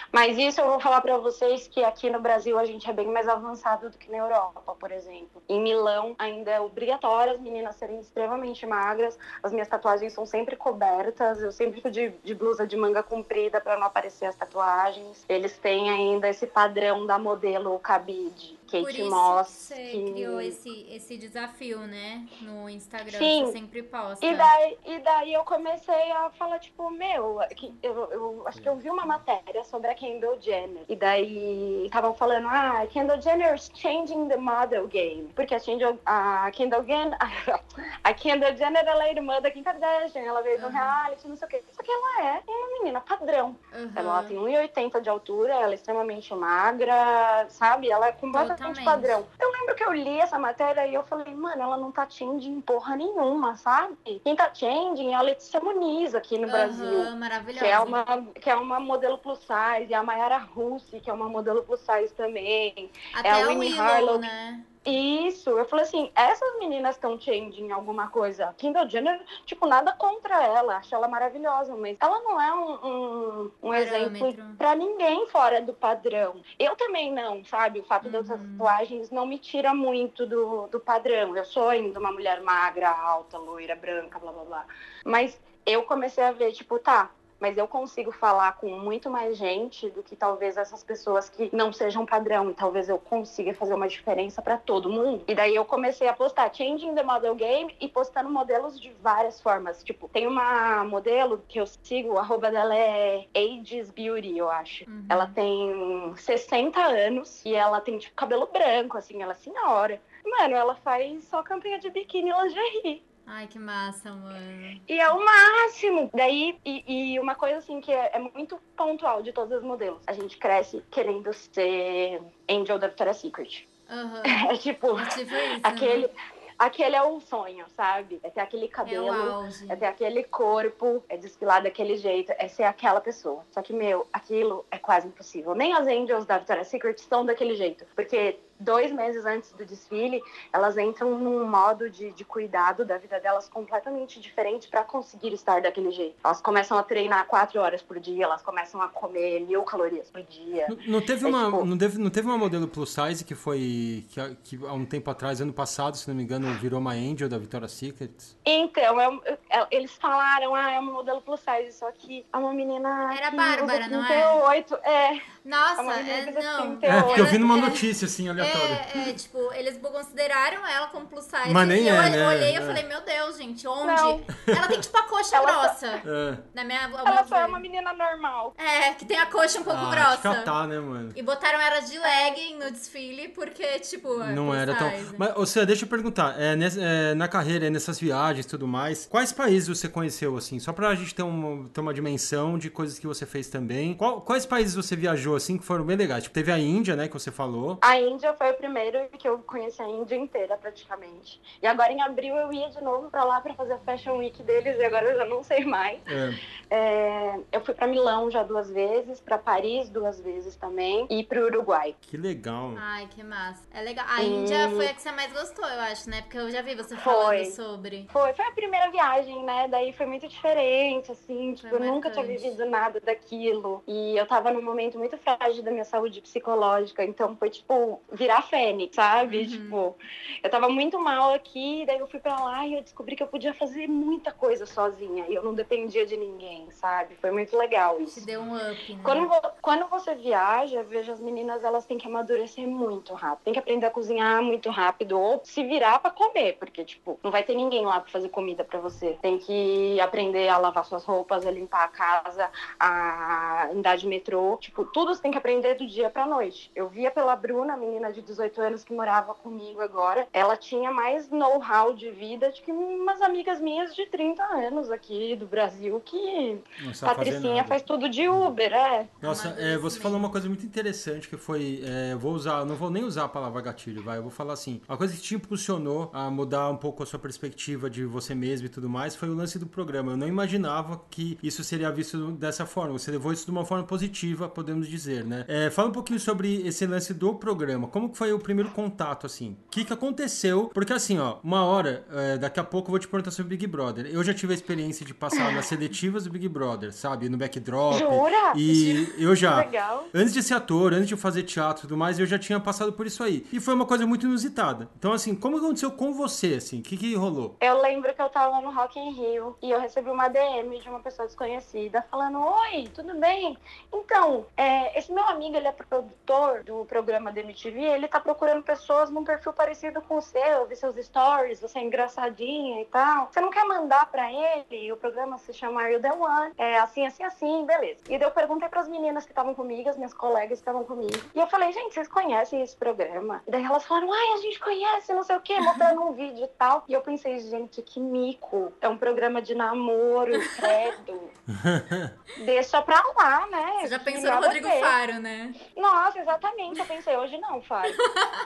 Mas isso eu vou falar pra vocês que aqui no Brasil a gente é bem mais avançado do que na Europa, por exemplo. Em Milão ainda é obrigatório as meninas serem extremamente magras. As minhas tatuagens são sempre cobertas. Eu sempre fico de, de blusa de manga comprida pra não aparecer as tatuagens. Eles têm ainda esse padrão da modelo cabide. Por Kate isso Moss. você que- criou esse, esse desafio, né? No Instagram, Sim. você sempre posta. E daí, e daí eu comecei a falar, tipo, meu, eu, eu acho que eu vi uma matéria sobre a Kendall Jenner. E daí estavam falando, ah, Kendall Jenner is changing the model game. Porque a Kendall, a Kendall Jenner, a Kendall Jenner, ela é irmã da Kim Kardashian, ela veio do Aham. reality, não sei o quê. Só que ela é uma menina padrão. Uhum. Ela tem 1,80 de altura, ela é extremamente magra, sabe? Ela é completamente Padrão. Eu lembro que eu li essa matéria e eu falei, mano, ela não tá changing porra nenhuma, sabe? Quem tá changing é a Letícia Muniz aqui no Aham, Brasil. maravilhosa. Que é, uma, que é uma modelo plus size, e a Mayara Russi, que é uma modelo plus size também. Até é a a Winnie Willow, Harlow. né? Isso, eu falei assim, essas meninas estão changing alguma coisa. Kendall Jenner, tipo, nada contra ela, acho ela maravilhosa, mas ela não é um, um, um exemplo pra ninguém fora do padrão. Eu também não, sabe? O fato Uhum. tatuagens não me tira muito do, do padrão. Eu sou ainda uma mulher magra, alta, loira, branca, blá blá blá. Mas eu comecei a ver, tipo, tá, mas eu consigo falar com muito mais gente do que talvez essas pessoas que não sejam padrão. E talvez eu consiga fazer uma diferença para todo mundo. E daí eu comecei a postar Changing the Model Game e postando modelos de várias formas. Tipo, tem uma modelo que eu sigo, o arroba dela é Ages Beauty, eu acho. Uhum. Ela tem 60 anos e ela tem, tipo, cabelo branco, assim, ela é senhora. Mano, ela faz só campanha de biquíni e lingerie. Ai, que massa, mano. E é o máximo. Daí, e, e uma coisa assim que é, é muito pontual de todos os modelos. A gente cresce querendo ser Angel da Victoria's Secret. Aham. É tipo, É tipo isso. aquele, né? aquele é o sonho, sabe? É ter aquele É cabelo, auge. é ter aquele corpo, é desfilar daquele jeito, é ser aquela pessoa. Só que, meu, aquilo é quase impossível. Nem as Angels da Victoria's Secret estão daquele jeito. Porque dois meses antes do desfile, elas entram num modo de, de cuidado da vida delas completamente diferente para conseguir estar daquele jeito. Elas começam a treinar quatro horas por dia, elas começam a comer mil calorias por dia. Não- Não teve, É uma, tipo- não, teve, não teve uma modelo plus size que foi. Que, que há um tempo atrás, ano passado, se não me engano, virou uma Angel da Victoria's Secret. Então, eu- eu- eles falaram, ah, é um modelo plus size, só que é uma menina. Era que Bárbara, não é? 38. É, Nossa, uma é, usa não. 38. É, porque eu vi numa É, notícia assim. É, é, tipo, eles consideraram ela como plus size. Mas nem e eu é, né? olhei e É. falei, meu Deus, gente, onde? Não. Ela tem tipo a coxa Ela grossa. É. Na minha, ela só é uma menina normal. É, que tem a coxa um pouco Ah, grossa. catar, né, mano? E botaram ela de legging no desfile, porque, tipo, é Não plus era tão. size. Mas, ou seja, deixa eu perguntar, é, é, na carreira, nessas viagens e tudo mais, quais países você conheceu, assim? Só pra gente ter uma, ter uma dimensão de coisas que você fez também. Qual- quais países você viajou, assim, que foram bem legais? Tipo, teve a Índia, né, que você falou. A Índia foi o primeiro que eu conheci a Índia inteira, praticamente. E agora em abril eu ia de novo pra lá pra fazer a Fashion Week deles, e agora eu já não sei mais. É. É, eu fui pra Milão já duas vezes, pra Paris duas vezes também, e pro Uruguai. Que legal. Ai, que massa. É legal. A. Índia foi a que você mais gostou, eu acho, né? Porque eu já vi você Foi. falando sobre. Foi, foi a primeira viagem, né? Daí foi muito diferente, assim, tipo, eu nunca tinha vivido nada daquilo. E eu tava num momento muito frágil da minha saúde psicológica, então foi tipo virar fênix, sabe? Uhum. Tipo, eu tava muito mal aqui, daí eu fui pra lá e eu descobri que eu podia fazer muita coisa sozinha e eu não dependia de ninguém, sabe? Foi muito legal isso. deu um up, né? Quando, quando você viaja, eu vejo as meninas, elas têm que amadurecer muito rápido. Tem que aprender a cozinhar muito rápido ou se virar pra comer, porque, tipo, não vai ter ninguém lá pra fazer comida pra você. Tem que aprender a lavar suas roupas, a limpar a casa, a andar de metrô. Tipo, tudo você tem que aprender do dia pra noite. Eu via pela Bruna, a menina de 18 anos que morava comigo agora, ela tinha mais know-how de vida do que umas amigas minhas de 30 anos aqui do Brasil que Patricinha faz tudo de Uber, é. Nossa, é, você falou uma coisa muito interessante que foi. é, eu vou usar, não vou nem usar a palavra gatilho, vai. Eu vou falar assim. Uma coisa que te impulsionou a mudar um pouco a sua perspectiva de você mesmo e tudo mais foi o lance do programa. Eu não imaginava que isso seria visto dessa forma. Você levou isso de uma forma positiva, podemos dizer, né? É, fala um pouquinho sobre esse lance do programa. Como que foi o primeiro contato, assim? O que, que aconteceu? Porque assim, ó, uma hora, é, daqui a pouco eu vou te perguntar sobre Big Brother. Eu já tive a experiência de passar nas seletivas do Big Brother, sabe? No backdrop. Jura? E eu já. Legal. Antes de ser ator, antes de fazer teatro e tudo mais, eu já tinha passado por isso aí. E foi uma coisa muito inusitada. Então, assim, como aconteceu com você, assim? O que, que rolou? Eu lembro que eu tava no Rock in Rio e eu recebi uma DM de uma pessoa desconhecida falando: Oi, tudo bem? Então, é, esse meu amigo, ele é produtor do programa da MTV, ele tá procurando pessoas num perfil parecido com o seu, eu vi seus stories, você é engraçadinha e tal. Você não quer mandar pra ele? O programa se chama Are You The One? É assim, assim, assim, beleza. E daí eu perguntei pras meninas que estavam comigo, as minhas colegas que estavam comigo, e eu falei: Gente, vocês conhecem esse programa? E daí elas falaram: Ai, a gente conhece, não sei o quê, mostrando um vídeo e tal. E eu pensei: Gente, que mico. É um programa de namoro, credo. Deixa pra lá, né? Você já pensou no Rodrigo ver. Faro, né? Nossa, exatamente. Eu pensei, hoje não, Fábio.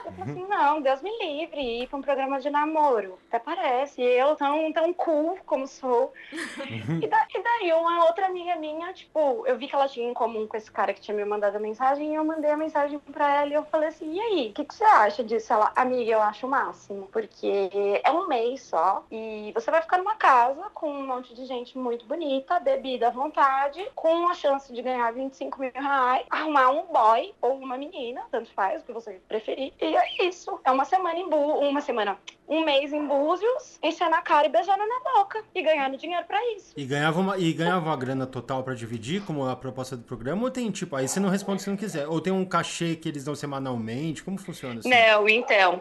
Eu falei assim, não, Deus me livre, ir pra um programa de namoro. Até parece. Eu tão, tão cool como sou. E, da- e daí, uma outra amiga minha, tipo, eu vi que ela tinha em comum com esse cara que tinha me mandado a mensagem, e eu mandei a mensagem pra ela e eu falei assim, e aí, o que, que você acha disso? Ela, amiga, eu acho o máximo, porque é um mês só, e você vai ficar numa casa com um monte de gente muito bonita, bebida à vontade, com a chance de ganhar 25 mil reais, arrumar um boy ou uma menina, tanto faz, o que você preferir. E é isso. É uma semana em Bu, uma semana, um mês em Búzios, enchendo a cara e beijando na boca. E ganhando dinheiro pra isso. E ganhava uma, e ganhava uma grana total pra dividir, como a proposta do programa? Ou tem, tipo, aí você não responde se não quiser? Ou tem um cachê que eles dão semanalmente? Como funciona assim? Não, então.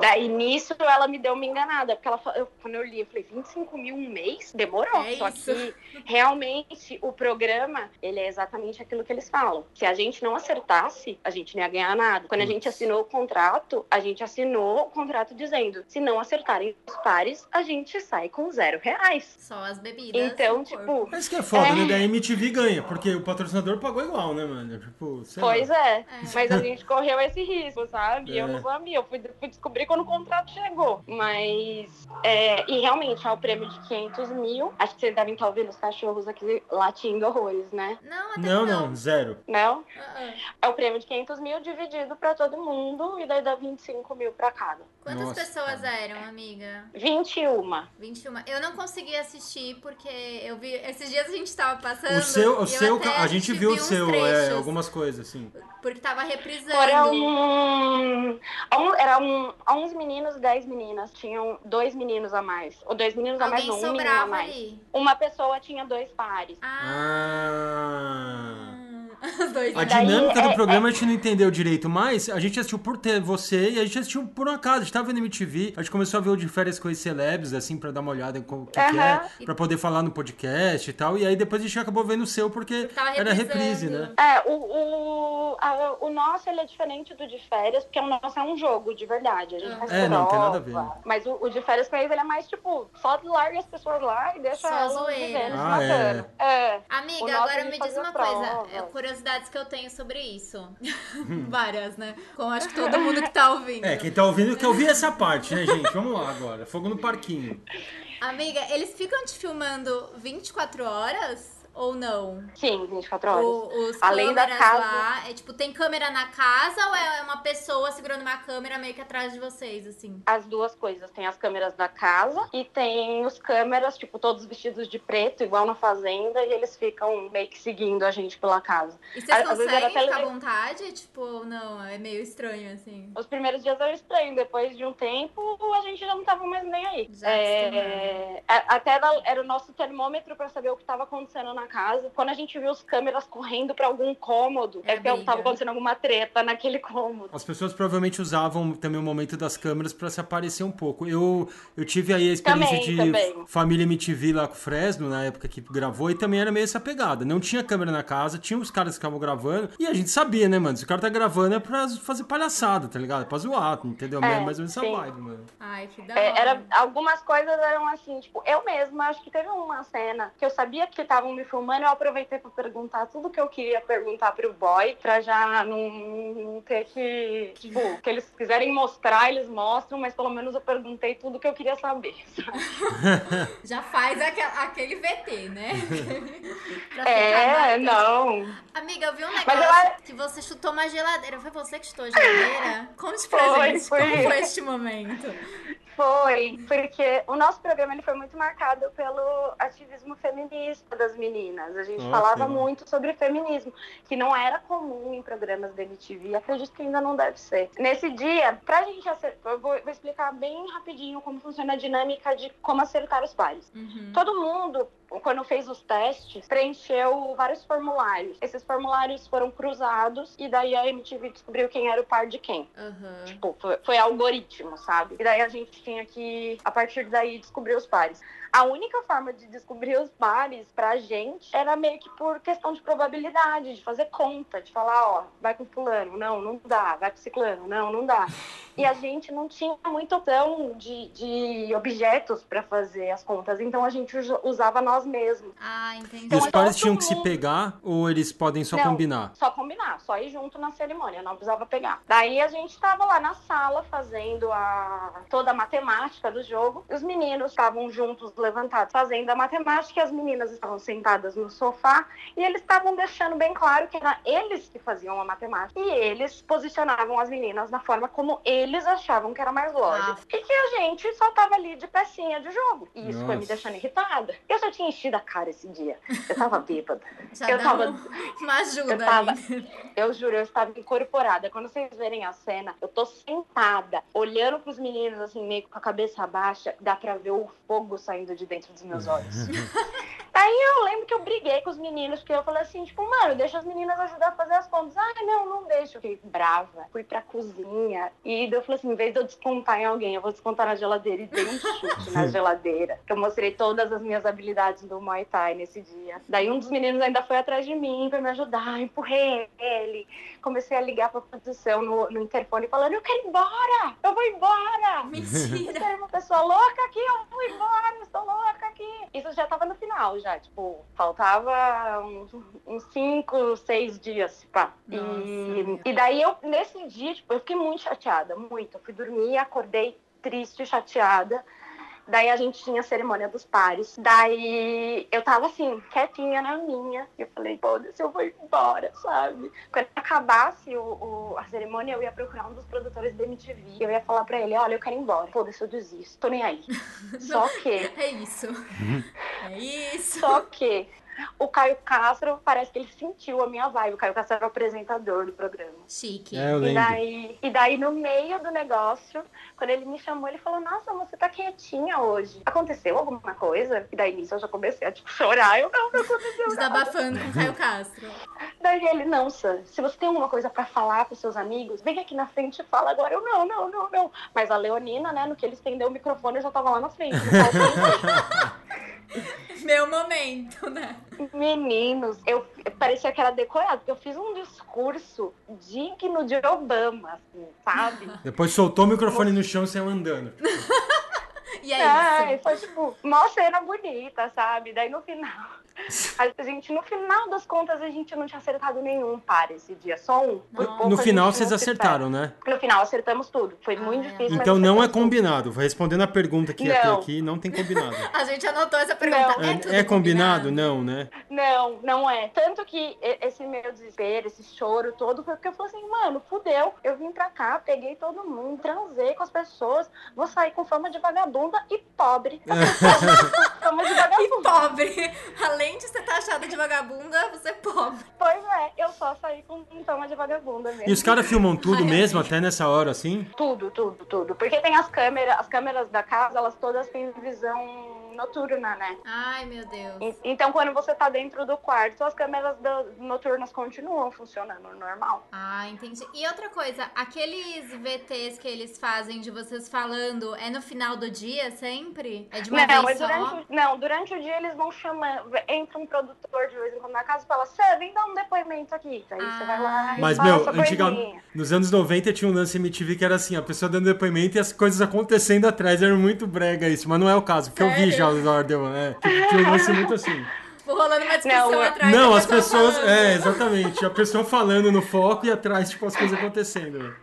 Daí nisso ela me deu uma enganada, porque ela eu, quando eu li, eu falei, 25 mil um mês? Demorou. É Só isso. que realmente o programa, ele é exatamente aquilo que eles falam. Se a gente não acertasse, a gente não ia ganhar nada. Quando a gente assinou o contrato, a gente assinou o contrato dizendo: Se não acertarem os pares, a gente sai com zero reais. Só as bebidas. Então, tipo, corpo. Mas que é foda, É. né? Daí a MTV ganha, porque o patrocinador pagou igual, né, mano? Tipo, sei lá. Pois é. Mas a gente correu esse risco, sabe? E Eu É. não sabia, eu fui, fui descobrir quando o contrato chegou. Mas, é, e realmente, é o prêmio de 500 mil. Acho que vocês devem estar ouvindo os cachorros aqui latindo horrores, né? Não, até Não, que não, zero. Não? Ah, ah. É o prêmio de 500 mil dividido pra todo mundo e daí dá 25 mil pra cada. Quantas Nossa, pessoas cara. eram, amiga? 21. 21. Eu não consegui assistir porque eu vi. Esses dias a gente tava passando. O seu, o eu seu até a gente viu o seu, é, algumas coisas, assim. Porque tava reprisando. Foram. um, Era um, 11 meninos e 10 meninas. Tinham dois meninos a mais. Ou dois meninos a mais, Alguém não, um menino a sobrava mais. ali. Uma pessoa tinha dois pares. Ah. Os dois. A daí, dinâmica do é- programa a gente não entendeu direito, mas a gente assistiu por ter você e a gente assistiu por um acaso. A gente tava vendo MTV, a gente começou a ver o de férias com os celebs, assim, pra dar uma olhada em como que, que é, pra poder falar no podcast e tal. E aí depois a gente acabou vendo o seu porque era reprise, né? É, o, o, a- o nosso ele é diferente do de férias, porque o nosso é um jogo de verdade. A gente faz É, não, tem nada a ver. Mas o, o de férias com eles ele é mais tipo, só larga as pessoas lá e deixa Só elas vivendo, Ah, é. matando. É. Amiga, nosso agora me diz uma prova. coisa. é, Curiosidades que eu tenho sobre isso. Várias, né? Como acho que todo mundo que tá ouvindo. É, quem tá ouvindo quer ouvir essa parte, né, gente? Vamos lá agora. Fogo no parquinho. Amiga, eles ficam te filmando 24 horas ou não? Sim, 24 horas. O- os Além da casa- lá, é tipo, tem câmera na casa ou é uma pessoa segurando uma câmera meio que atrás de vocês, assim? As duas coisas. Tem as câmeras da casa e tem os câmeras, tipo, todos vestidos de preto, igual na fazenda, e eles ficam meio que seguindo a gente pela casa. E vocês Às- conseguem ficar à vontade? Tipo, não, é meio estranho, assim. Os primeiros dias era estranho, depois de um tempo a gente já não tava mais nem aí. Já É, a- até era, o nosso termômetro pra saber o que tava acontecendo na casa. Quando a gente viu os câmeras correndo pra algum cômodo, É é, porque briga. tava acontecendo alguma treta naquele cômodo. As pessoas provavelmente usavam também o momento das câmeras pra se aparecer um pouco. Eu, eu tive aí a experiência Também, de também. família MTV lá com o Fresno, na época que gravou, e também era meio essa pegada. Não tinha câmera na casa, tinha os caras que ficavam gravando, e a gente sabia, né, mano? Se o cara tá gravando é pra fazer palhaçada, tá ligado? É pra zoar, entendeu? É, mais ou menos essa sim. vibe, mano. Ai, que da É, hora. era, algumas coisas eram assim, tipo, eu mesma, acho que teve uma cena que eu sabia que estavam me filmando, eu aproveitei pra perguntar tudo que eu queria perguntar pro boy, pra já não, não ter que, tipo, que eles quiserem mostrar, eles mostram, mas pelo menos eu perguntei tudo que eu queria saber. sabe? Já faz aquele, VT, né? É, não. Amiga, eu vi um negócio acho- que você chutou uma geladeira. Foi você que chutou a geladeira? Conte pra Foi, gente foi. como foi este momento. Foi, porque o nosso programa ele foi muito marcado pelo ativismo feminista das meninas. A gente Ok. falava muito sobre feminismo, que não era comum em programas da MTV, acredito que ainda não deve ser. Nesse dia, pra gente acertar, eu vou, vou explicar bem rapidinho como funciona a dinâmica de como acertar os pares. Uhum. Todo mundo, quando fez os testes, preencheu vários formulários. Esses formulários foram cruzados e daí a MTV descobriu quem era o par de quem. Aham. Tipo, foi, foi algoritmo, sabe? E daí a gente tinha que, a partir daí, descobrir os pares. A única forma de descobrir os pares pra gente era meio que por questão de probabilidade, de fazer conta, de falar, ó, vai com fulano, não, não dá, vai com ciclano, não, não dá. E a gente não tinha muita opção de, de objetos pra fazer as contas, então a gente usa- usava nós mesmos. Ah, entendi. E os Então, pares tinham que se pegar ou eles podem só Não. combinar? Só combinar, só ir junto na cerimônia, não precisava pegar. Daí a gente tava lá na sala fazendo a toda a matemática do jogo. Os meninos estavam juntos levantados fazendo a matemática e as meninas estavam sentadas no sofá e eles estavam deixando bem claro que era eles que faziam a matemática e eles posicionavam as meninas na forma como eles achavam que era mais lógico. Ah. E que a gente só tava ali de pecinha de jogo. E isso foi me Nossa. deixando irritada. Eu só tinha enchido a cara esse dia. Eu tava bêbada. Já eu tava- um- uma ajuda eu tava-. Eu juro, eu estava incorporada. Quando vocês verem a cena, eu tô sentada, olhando pros meninos, assim, meio com a cabeça baixa, dá pra ver o fogo saindo de dentro dos meus olhos. Aí eu lembro que eu briguei com os meninos, porque eu falei assim, tipo, mano, deixa as meninas ajudar a fazer as contas. Ah, não, não deixo. Eu fiquei brava. Fui pra cozinha e eu falei assim, em vez de eu descontar em alguém, eu vou descontar na geladeira e dei um chute na geladeira. Eu mostrei todas as minhas habilidades do Muay Thai nesse dia. Daí um dos meninos ainda foi atrás de mim pra me ajudar, empurrei ele. Comecei a ligar pra produção no, no interfone falando, eu quero ir embora! Eu vou embora! Mentira. Tem uma pessoa louca aqui, eu vou embora, estou louca aqui. Isso já tava no final, já, tipo, faltava uns, uns cinco, seis dias, pá. E, e daí eu, nesse dia, tipo, eu fiquei muito chateada, muito. Eu fui dormir, acordei triste, chateada. Daí a gente tinha a cerimônia dos pares. Daí eu tava assim, quietinha na minha. E eu falei, foda-se, eu vou embora, sabe? Quando acabasse o, o- a cerimônia, eu ia procurar um dos produtores da MTV. Eu ia falar pra ele, olha, eu quero ir embora. Foda-se, eu desisto. Tô nem aí. Só que, É isso. É isso. só que o Caio Castro, parece que ele sentiu a minha vibe. O Caio Castro era o apresentador do programa. Chique. É, eu E daí, e daí, no meio do negócio, quando ele me chamou, ele falou: Nossa, você tá quietinha hoje. Aconteceu alguma coisa? E daí nisso eu já comecei a tipo, chorar. Eu não, não aconteceu nada. Desabafando com o Caio Castro. Daí ele: Não, Sam, se você tem alguma coisa pra falar pros seus amigos, vem aqui na frente e fala agora. Eu: Não, não, não, não. Mas a Leonina, né, no que ele estendeu o microfone, eu já tava lá na frente. Meu momento, né? Meninos, eu parecia que era decorado, porque eu fiz um discurso digno de Obama, assim, sabe? Depois soltou o microfone no chão e saiu andando. E é isso. foi tipo, mó cena bonita, sabe? Daí no final, a gente, no final das contas, a gente não tinha acertado nenhum par esse dia, só um. Por Não. pouco No final vocês acertaram, né? No final acertamos tudo. Foi muito Ah, é. difícil. Então não é acertamos tudo. combinado. Respondendo a pergunta que ia ter Não. aqui, não tem combinado. A gente anotou essa pergunta. Não. É, tudo É, é combinado? Não, né? Não, não é. Tanto que e- esse meu desespero, esse choro todo, foi porque eu falei assim, mano, fudeu. Eu vim pra cá, peguei todo mundo, transei com as pessoas, vou sair com fama de vagabunda e pobre. fama de E vagabunda. pobre. Além de você estar achada de vagabunda, você é pobre. Pois é, eu só saí com fama de vagabunda mesmo. E os caras filmam tudo Ai, mesmo, até nessa hora, assim? Tudo, tudo, tudo. Porque tem as câmeras, as câmeras da casa, elas todas têm visão noturna, né? Ai, meu Deus. E- Então, quando você tá dentro do quarto, as câmeras da- noturnas continuam funcionando normal. Ah, entendi. E outra coisa, aqueles VTs que eles fazem de vocês falando, é no final do dia sempre? É de uma Não, é vez só? durante, o- não, durante o dia eles vão chamando. Entra um produtor de vez em quando na casa e fala: Você, vem dar um depoimento aqui. Aí você vai lá e Mas, meu, coisinha. nos anos 90 tinha um lance MTV que era assim, a pessoa dando depoimento e as coisas acontecendo atrás. Era muito brega isso, mas não é o caso, porque eu vi Sério? já o Ordem, é. Tinha um lance muito assim. Tipo, rolando uma discussão Não, é- atrás. Não, as pessoa pessoas. falando. É, exatamente. A pessoa falando no foco e atrás, tipo, as coisas acontecendo.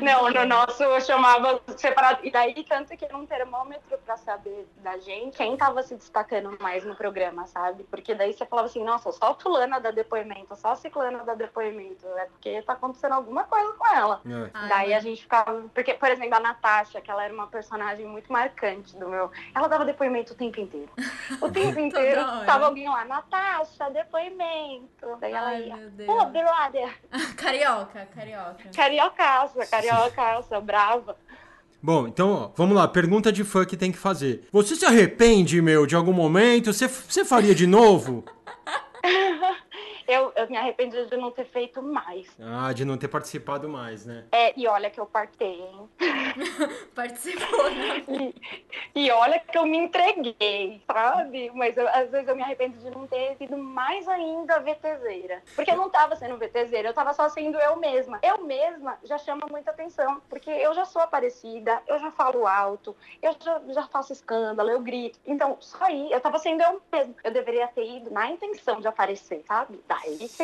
Não, no nosso eu chamava separado. E daí, tanto que era um termômetro pra saber da gente quem tava se destacando mais no programa, sabe? Porque daí você falava assim, nossa, só a fulana dá depoimento, só a ciclana dá depoimento. É porque tá acontecendo alguma coisa com ela. É. Ai, Daí a gente ficava. Porque, por exemplo, a Natasha, que ela era uma personagem muito marcante do meu. Ela dava depoimento o tempo inteiro. O tempo inteiro tava alguém lá, Natasha, depoimento. Daí ela Ai, ia. meu Pô, brother, Carioca, carioca. cariocaça, cariocaça, brava. Bom, então, ó, vamos lá. Pergunta de fã que tem que fazer. Você se arrepende, meu, de algum momento? Você, você faria de novo? Eu, eu me arrependi de não ter feito mais. Ah, de não ter participado mais, né? É, e olha que eu partei, hein? Participou, né? E, e olha que eu me entreguei, sabe? Mas eu- às vezes eu me arrependo de não ter sido mais ainda VTZera. Porque eu não tava sendo VTZera, eu tava só sendo eu mesma. Eu mesma já chama muita atenção, porque eu já sou aparecida, eu já falo alto, eu já, já faço escândalo, eu grito. Então, só aí, eu tava sendo eu mesma. Eu deveria ter ido na intenção de aparecer, sabe? Daí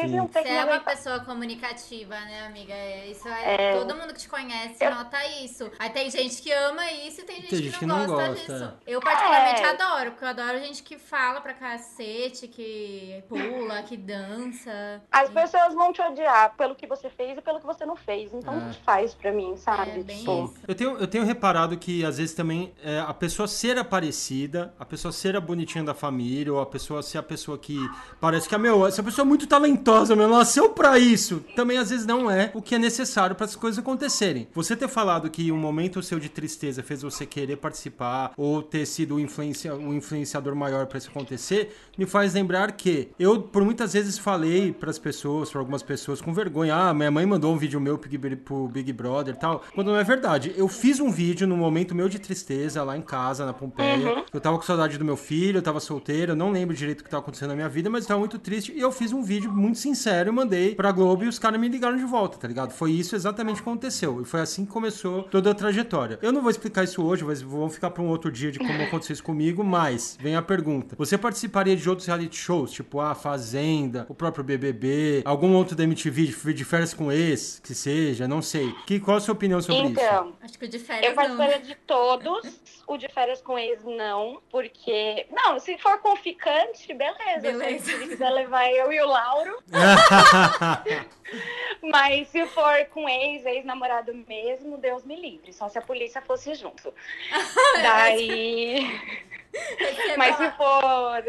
não ter Você que é uma pessoa comunicativa, né, amiga? É, Isso é, Todo mundo que te conhece nota isso. Aí tem gente que ama isso e tem gente, Tem que, gente não que não gosta gosta, disso. Eu particularmente É. adoro, porque eu adoro gente que fala pra cacete, que pula, que dança. As pessoas vão te odiar pelo que você fez e pelo que você não fez. Então, É. faz pra mim, sabe? É bem Tipo, isso. Eu tenho, eu tenho reparado que às vezes também é, a pessoa ser aparecida, a pessoa ser a bonitinha da família, ou a pessoa ser a pessoa que parece que, ah, meu, essa pessoa é muito muito talentosa, meu, nasceu pra isso. Também às vezes não é o que é necessário para as coisas acontecerem. Você ter falado que um momento seu de tristeza fez você querer participar ou ter sido o influencia, um influenciador maior para isso acontecer, me faz lembrar que eu por muitas vezes falei para as pessoas, para algumas pessoas com vergonha, ah, minha mãe mandou um vídeo meu pro Big Brother e tal, quando não é verdade. Eu fiz um vídeo no momento meu de tristeza lá em casa, na Pompeia. Uhum. Eu tava com saudade do meu filho, eu tava solteiro, eu não lembro direito o que tava acontecendo na minha vida, mas eu tava muito triste e eu fiz um vídeo muito sincero e mandei pra Globo e os caras me ligaram de volta, tá ligado? Foi isso exatamente que aconteceu. E foi assim que começou toda a trajetória. Eu não vou explicar isso hoje, mas vamos ficar pra um outro dia de como aconteceu isso comigo, mas vem a pergunta. Você participaria de outros reality shows, tipo a Fazenda, o próprio BBB, algum outro da MTV de, férias com ex, que seja, não sei. Que, qual a sua opinião sobre então, isso? Então, acho que o de férias eu participaria de todos. O de férias com ex, não, porque. Não, se for com ficante, beleza. beleza. Se quiser levar eu e o Lauro. Mas se for com ex, ex-namorado mesmo, Deus me livre. Só se a polícia fosse junto. Daí. Mas se for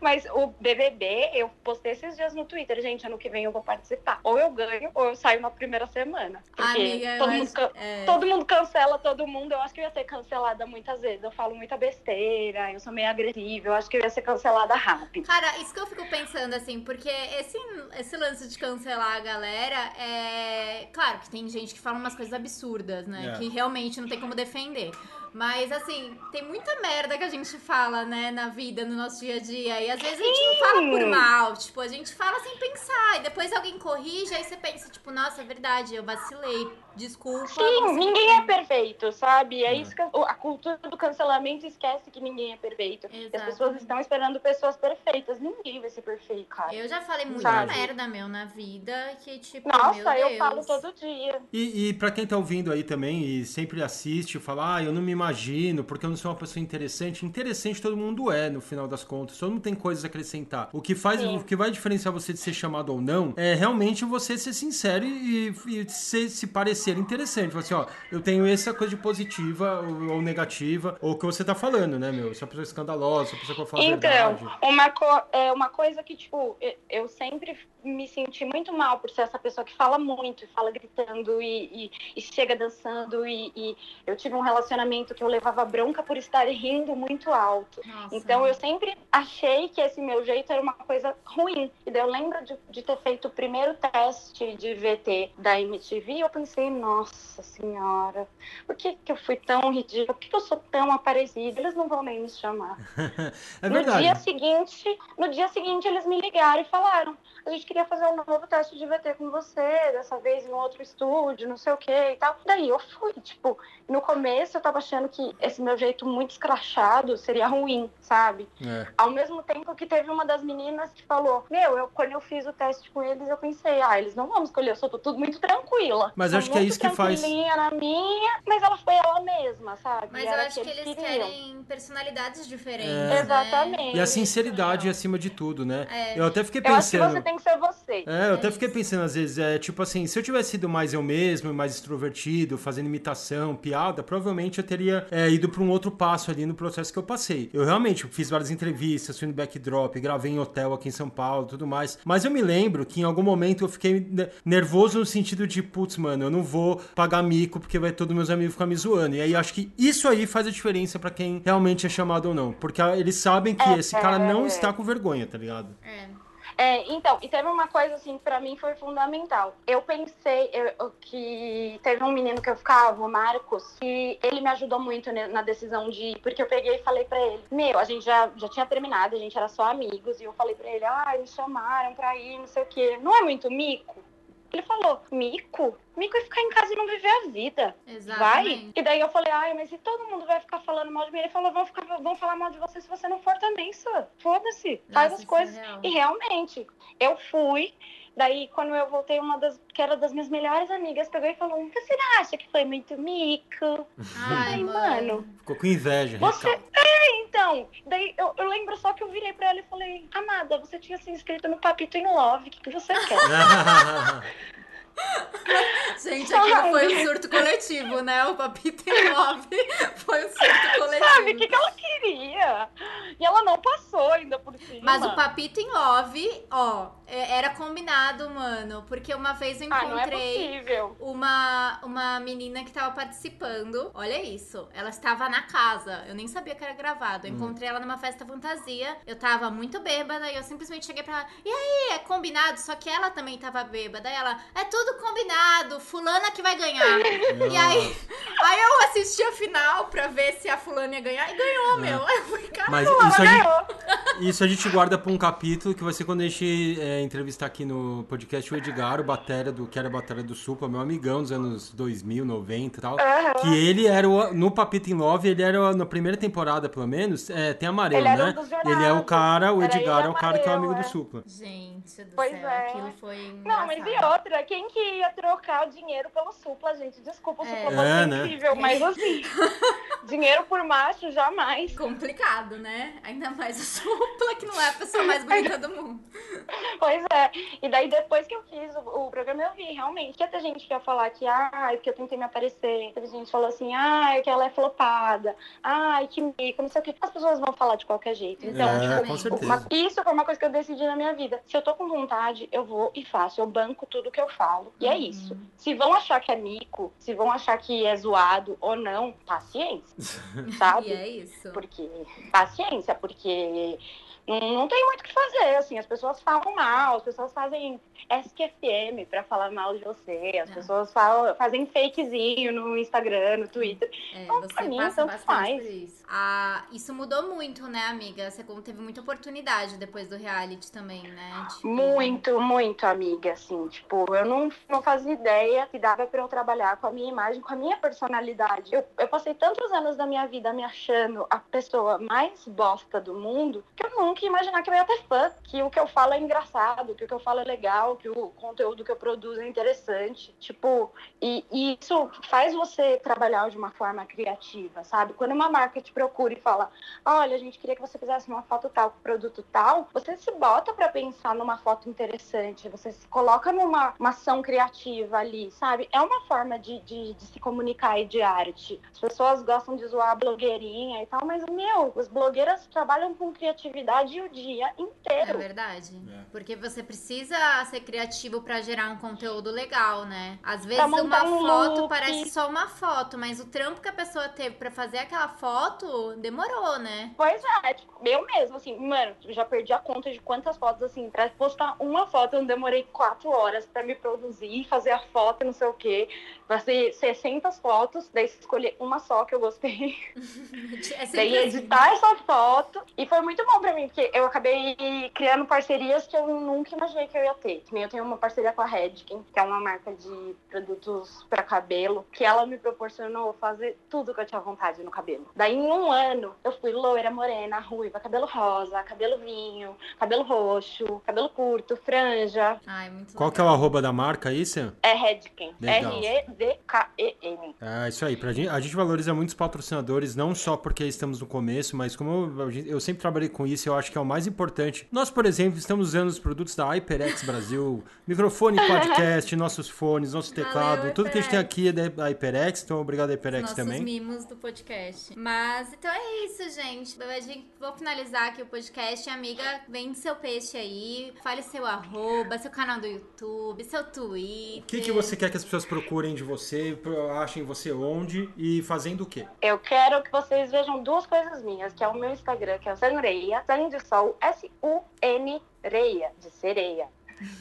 mas o BBB, eu postei esses dias no Twitter, gente, ano que vem eu vou participar. Ou eu ganho, ou eu saio na primeira semana. Porque Amiga, todo, mundo, acho, é... todo mundo cancela todo mundo. Eu acho que eu ia ser cancelada muitas vezes. Eu falo muita besteira, eu sou meio agressiva. Eu acho que eu ia ser cancelada rápido. Cara, isso que eu fico pensando, assim, porque esse, esse lance de cancelar a galera é. Claro que tem gente que fala umas coisas absurdas, né? É. Que realmente não tem como defender. Mas, assim, tem muita merda que a gente fala, né, na vida, no nosso dia a dia. E às vezes a gente não fala por mal, tipo, a gente fala sem pensar. E depois alguém corrige, aí você pensa, tipo, nossa, é verdade, eu vacilei desculpa. Sim, ninguém é perfeito, sabe? É, é, isso que a cultura do cancelamento esquece que ninguém é perfeito. Exatamente. E as pessoas estão esperando pessoas perfeitas. Ninguém vai ser perfeito, cara. Eu já falei muita sabe? merda, meu, na vida, que tipo, Nossa, eu falo todo dia. E, e pra quem tá ouvindo aí também e sempre assiste e fala, ah, eu não me imagino, porque eu não sou uma pessoa interessante. Interessante todo mundo é, no final das contas. Todo mundo tem coisas a acrescentar. O que faz, Sim. o que vai diferenciar você de ser chamado ou não é realmente você ser sincero e, e ser, se parecer ser interessante. Assim, ó, eu tenho essa coisa de positiva ou, ou negativa, ou o que você tá falando, né, meu? Se a pessoa é escandalosa, se a pessoa que fala então, verdade. Uma, co é, uma coisa que, tipo, eu sempre me senti muito mal por ser essa pessoa que fala muito, fala gritando e, e, e chega dançando. E, e, eu tive um relacionamento que eu levava bronca por estar rindo muito alto. Nossa. Então eu sempre achei que esse meu jeito era uma coisa ruim. E daí eu lembro de, de ter feito o primeiro teste de VT da MTV e eu pensei, nossa senhora, por que, que eu fui tão ridícula? Por que, que eu sou tão aparecida? Eles não vão nem me chamar. é. No dia seguinte, no dia seguinte eles me ligaram e falaram: a gente queria fazer um novo teste de VT com você, dessa vez em outro estúdio, não sei o que e tal. Daí eu fui, tipo, no começo eu tava achando que esse meu jeito muito escrachado seria ruim, sabe? É. Ao mesmo tempo que teve uma das meninas que falou: Meu, eu, quando eu fiz o teste com eles, eu pensei, ah, eles não vão escolher, eu sou tudo muito tranquila. Mas acho que é isso que faz. na minha, mas ela foi ela mesma, sabe? Mas eu acho que eles, eles querem personalidades diferentes. É. Né? Exatamente. E a sinceridade acima de tudo, né? É. Eu até fiquei pensando. Eu acho que você tem que ser você. É, eu até fiquei pensando às vezes, é tipo assim, se eu tivesse sido mais eu mesmo, mais extrovertido, fazendo imitação, piada, provavelmente eu teria é, ido para um outro passo ali no processo que eu passei. Eu realmente fiz várias entrevistas, fui no backdrop, gravei em hotel aqui em São Paulo, tudo mais. Mas eu me lembro que em algum momento eu fiquei nervoso no sentido de, putz, mano, eu não vou pagar mico porque vai todos meus amigos ficar me zoando. E aí acho que isso aí faz a diferença para quem realmente é chamado ou não, porque eles sabem que é, esse cara não está com vergonha, tá ligado? É. É, então, e teve uma coisa assim que pra mim foi fundamental. Eu pensei eu, que teve um menino que eu ficava, o Marcos, que ele me ajudou muito na decisão de ir, porque eu peguei e falei pra ele: Meu, a gente já, já tinha terminado, a gente era só amigos, e eu falei pra ele: Ah, me chamaram pra ir, não sei o quê. Não é muito mico? Ele falou, mico? Mico é ficar em casa e não viver a vida. Exatamente. Vai? E daí eu falei, ai, mas e todo mundo vai ficar falando mal de mim? Ele falou, vão, ficar, vão falar mal de você se você não for também, só. Foda-se, faz as coisas. É e realmente, eu fui, Daí, quando eu voltei, uma das que era das minhas melhores amigas pegou e falou: Você acha que foi muito mico? Ai, mano. Ficou com inveja, você... É, então. Daí eu, eu, lembro só que eu virei pra ela e falei: Amada, você tinha se inscrito no Papito em Love, o que, que você quer? Gente, aquilo foi um surto coletivo, né? O Papito em Love foi um surto coletivo. Sabe, o que, que ela queria? E ela não passou ainda por cima. Mas o Papito em Love, ó, é- era combinado, mano. Porque uma vez eu Ah, é encontrei possível. uma, uma menina que tava participando. Olha isso. Ela estava na casa. Eu nem sabia que era gravado. Eu encontrei ela numa festa fantasia. Eu tava muito bêbada e eu simplesmente cheguei pra ela. E aí, é combinado? Só que ela também tava bêbada. E ela, é tudo combinado. Fulana que vai ganhar. E aí, aí eu assisti a final pra ver se a fulana ia ganhar. E ganhou, meu. Aí eu falei, Mas Ela isso a, gente, ganhou. isso a gente guarda pra um capítulo que vai ser quando a gente é, entrevistar aqui no podcast o Edgar, o batera do, que era batera do Supla, meu amigão dos anos 2000, 90 e tal. Aham. Que ele era o, no Papito in Love, ele era na primeira temporada, pelo menos, é, tem amarelo, Ele era né? um dos ele é o cara, o Era Edgar é o cara que é o amigo do é. Supla. Gente do Pois céu, é. aquilo foi Não, mas e engraçado. outra? Quem que ia trocar o dinheiro pelo supla, gente? Desculpa, o É. supla pode É, ser né? incrível, mas assim, dinheiro por macho, jamais. Complicado, né? Ainda mais o Supla, que não é a pessoa mais bonita do mundo. Pois é. E daí, depois que eu fiz o, o programa, eu vi, realmente. Que até gente que ia falar que, ai, porque eu tentei me aparecer. Teve gente que falou assim, ai, que ela é flopada. Ai, que mico, não sei o que. As pessoas vão falar de qualquer jeito. Então, É, tipo, uma- isso foi uma coisa que eu decidi na minha vida. Se eu tô com vontade, eu vou e faço. Eu banco tudo que eu falo. E é Uhum. isso. Se vão achar que é mico, se vão achar que é zoado ou não, paciência. Sabe? E é isso. Porque. Paciência, porque não, não tem muito o que fazer, assim, as pessoas falam mal, as pessoas fazem SQFM pra falar mal de você, as Ah. pessoas falam, fazem fakezinho no Instagram, no Twitter. É, Então, pra mim, tanto faz. isso. Ah, isso mudou muito, né, amiga? Você teve muita oportunidade depois do reality também, né? Tipo, Muito, muito amiga, assim, tipo, eu não, não fazia ideia que dava pra eu trabalhar com a minha imagem, com a minha personalidade. Eu, eu passei tantos anos da minha vida me achando a pessoa mais bosta do mundo, que eu nunca ia imaginar que eu ia ter fã, que o que eu falo é engraçado, que o que eu falo é legal, que o conteúdo que eu produzo é interessante, tipo, e, e isso faz você trabalhar de uma forma criativa, sabe? Quando uma marca te procura e fala, olha, a gente queria que você fizesse uma foto tal com produto tal, você se bota pra pensar numa foto interessante, você se coloca numa uma ação criativa ali, sabe? É uma forma de, de, de se comunicar e de arte. As pessoas gostam de zoar a blogueirinha e tal, mas, meu, as blogueiras trabalham com criatividade o dia É inteiro. verdade. É. Porque você precisa ser criativo pra gerar um conteúdo legal, né? Às vezes uma um foto look. parece só uma foto, mas o trampo que a pessoa teve pra fazer aquela foto demorou, né? Pois é, tipo, eu mesmo, assim, mano, já perdi a conta de quantas fotos, assim, pra postar uma foto eu demorei quatro horas pra me produzir, fazer a foto, não sei o quê, fazer 60 fotos, daí escolher uma só que eu gostei, É daí assim. editar essa foto, e foi muito bom pra mim, porque eu acabei criando parcerias que eu nunca imaginei que eu ia ter, eu tenho uma parceria com a Redken, que é uma marca de produtos pra cabelo, que ela me proporcionou fazer tudo que eu tinha vontade no cabelo. Daí em um ano, eu fui loira, morena, ruiva, cabelo rosa, cabelo vinho, cabelo roxo, cabelo curto, franja. Ai, muito Qual que é o legal. arroba da marca aí, Sam? É Redken. Legal. R-E-D-K-E-N. É isso aí. Pra gente, a gente valoriza muitos patrocinadores, não só porque estamos no começo, mas como eu, eu sempre trabalhei com isso, eu acho que é o mais importante. Nós, por exemplo, estamos usando os produtos da HyperX Brasil, microfone podcast, nossos fones, nosso Valeu, teclado, tudo que a gente tem aqui é da HyperX, então obrigado HyperX Nossos também. mimos do podcast. Mas então é isso, gente. Gente vou finalizar aqui o podcast. Amiga, vende seu peixe aí, fale seu arroba, seu canal do YouTube, seu Twitter. O que, que você quer que as pessoas procurem de você, achem você onde e fazendo o quê? Eu quero que vocês vejam duas coisas minhas, que é o meu Instagram, que é o Sanreia, Sangue de Sol, S-U-N Reia, de sereia.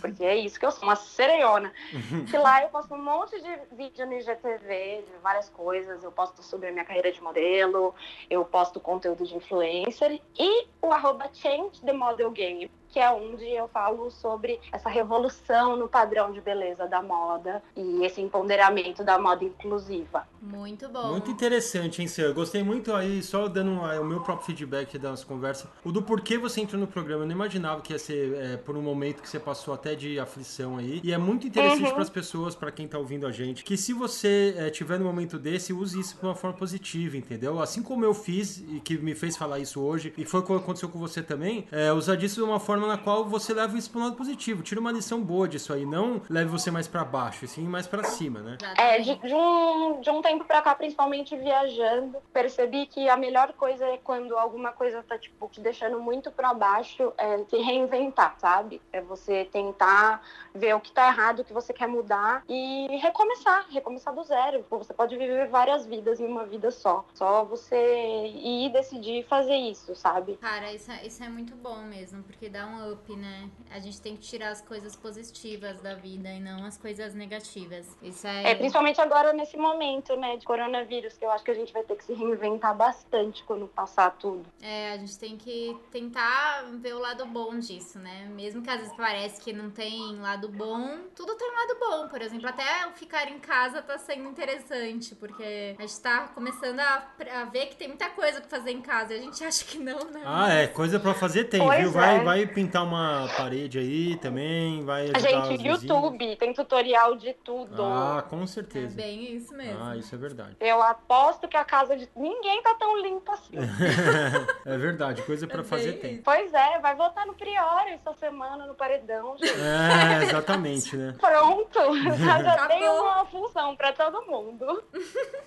Porque é isso que eu sou, uma sereiona. que lá eu posto um monte de vídeo no IGTV, de várias coisas. Eu posto sobre a minha carreira de modelo, eu posto conteúdo de influencer. E o arroba Change the Model Game, que é onde eu falo sobre essa revolução no padrão de beleza da moda e esse empoderamento da moda inclusiva. Muito bom. Muito interessante, hein, Sam? Eu gostei muito aí, só dando o meu próprio feedback da nossa conversa, o do porquê você entrou no programa. Eu não imaginava que ia ser é, por um momento que você passou até de aflição aí. E é muito interessante Uhum. para as pessoas, para quem tá ouvindo a gente, que se você é, tiver num momento desse, use isso de uma forma positiva, entendeu? Assim como eu fiz e que me fez falar isso hoje, e foi o que aconteceu com você também, é, usar disso de uma forma forma na qual você leva isso para um lado positivo. Tira uma lição boa disso aí. Não leve você mais para baixo, e sim mais para cima, né? É, de, de, um, de um tempo pra cá, principalmente viajando, percebi que a melhor coisa é quando alguma coisa tá, tipo, te deixando muito pra baixo, é se reinventar, sabe? É você tentar ver o que tá errado, o que você quer mudar e recomeçar, recomeçar do zero. Você pode viver várias vidas em uma vida só. Só você ir decidir fazer isso, sabe? Cara, isso é, isso é muito bom mesmo, porque dá um up, né? A gente tem que tirar as coisas positivas da vida e não as coisas negativas. Isso é. É, principalmente agora nesse momento, né, de coronavírus, que eu acho que a gente vai ter que se reinventar bastante quando passar tudo. É, a gente tem que tentar ver o lado bom disso, né? Mesmo que às vezes parece que não tem lado bom, tudo tem lado bom. Por exemplo, até o ficar em casa tá sendo interessante, porque a gente tá começando a, a ver que tem muita coisa pra fazer em casa e a gente acha que não, né? Ah, é, coisa pra fazer tem, Pois viu? Vai, é. vai pintar uma parede aí também, vai ajudar os gente, vizinhos. YouTube, tem tutorial de tudo. Ah, com É certeza. bem isso mesmo. Ah, isso é verdade. Eu aposto que a casa de ninguém tá tão limpa assim. é verdade, coisa pra É fazer bem tem. pois é, vai votar no Priori essa semana no paredão, gente. É, exatamente, né? Pronto, já, já tem uma função pra todo mundo.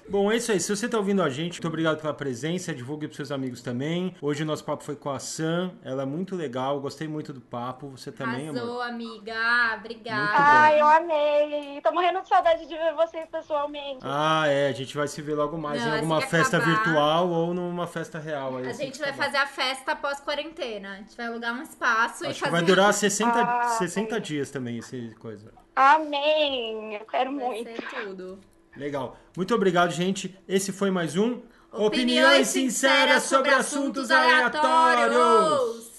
Bom, é isso aí. Se você tá ouvindo a gente, muito obrigado pela presença. Divulgue pros seus amigos também. Hoje o nosso papo foi com a Sam. Ela é muito legal. Gostei muito do papo. Você também, amor. Arrasou, amiga. Ah, Obrigada. Ai, eu amei. Tô morrendo de saudade de ver vocês pessoalmente. Ah, é. A gente vai se ver logo mais Não, em alguma festa acabar- virtual ou numa festa real. Aí A assim gente vai acabar. fazer a festa pós-quarentena. A gente vai alugar um espaço e Acho que fazer. vai durar 60, Ah, 60 dias também, esse coisa. Amém. Eu quero Vai muito. ser tudo. Legal. Muito obrigado, gente. Esse foi mais um Opiniões sinceras sobre assuntos aleatórios.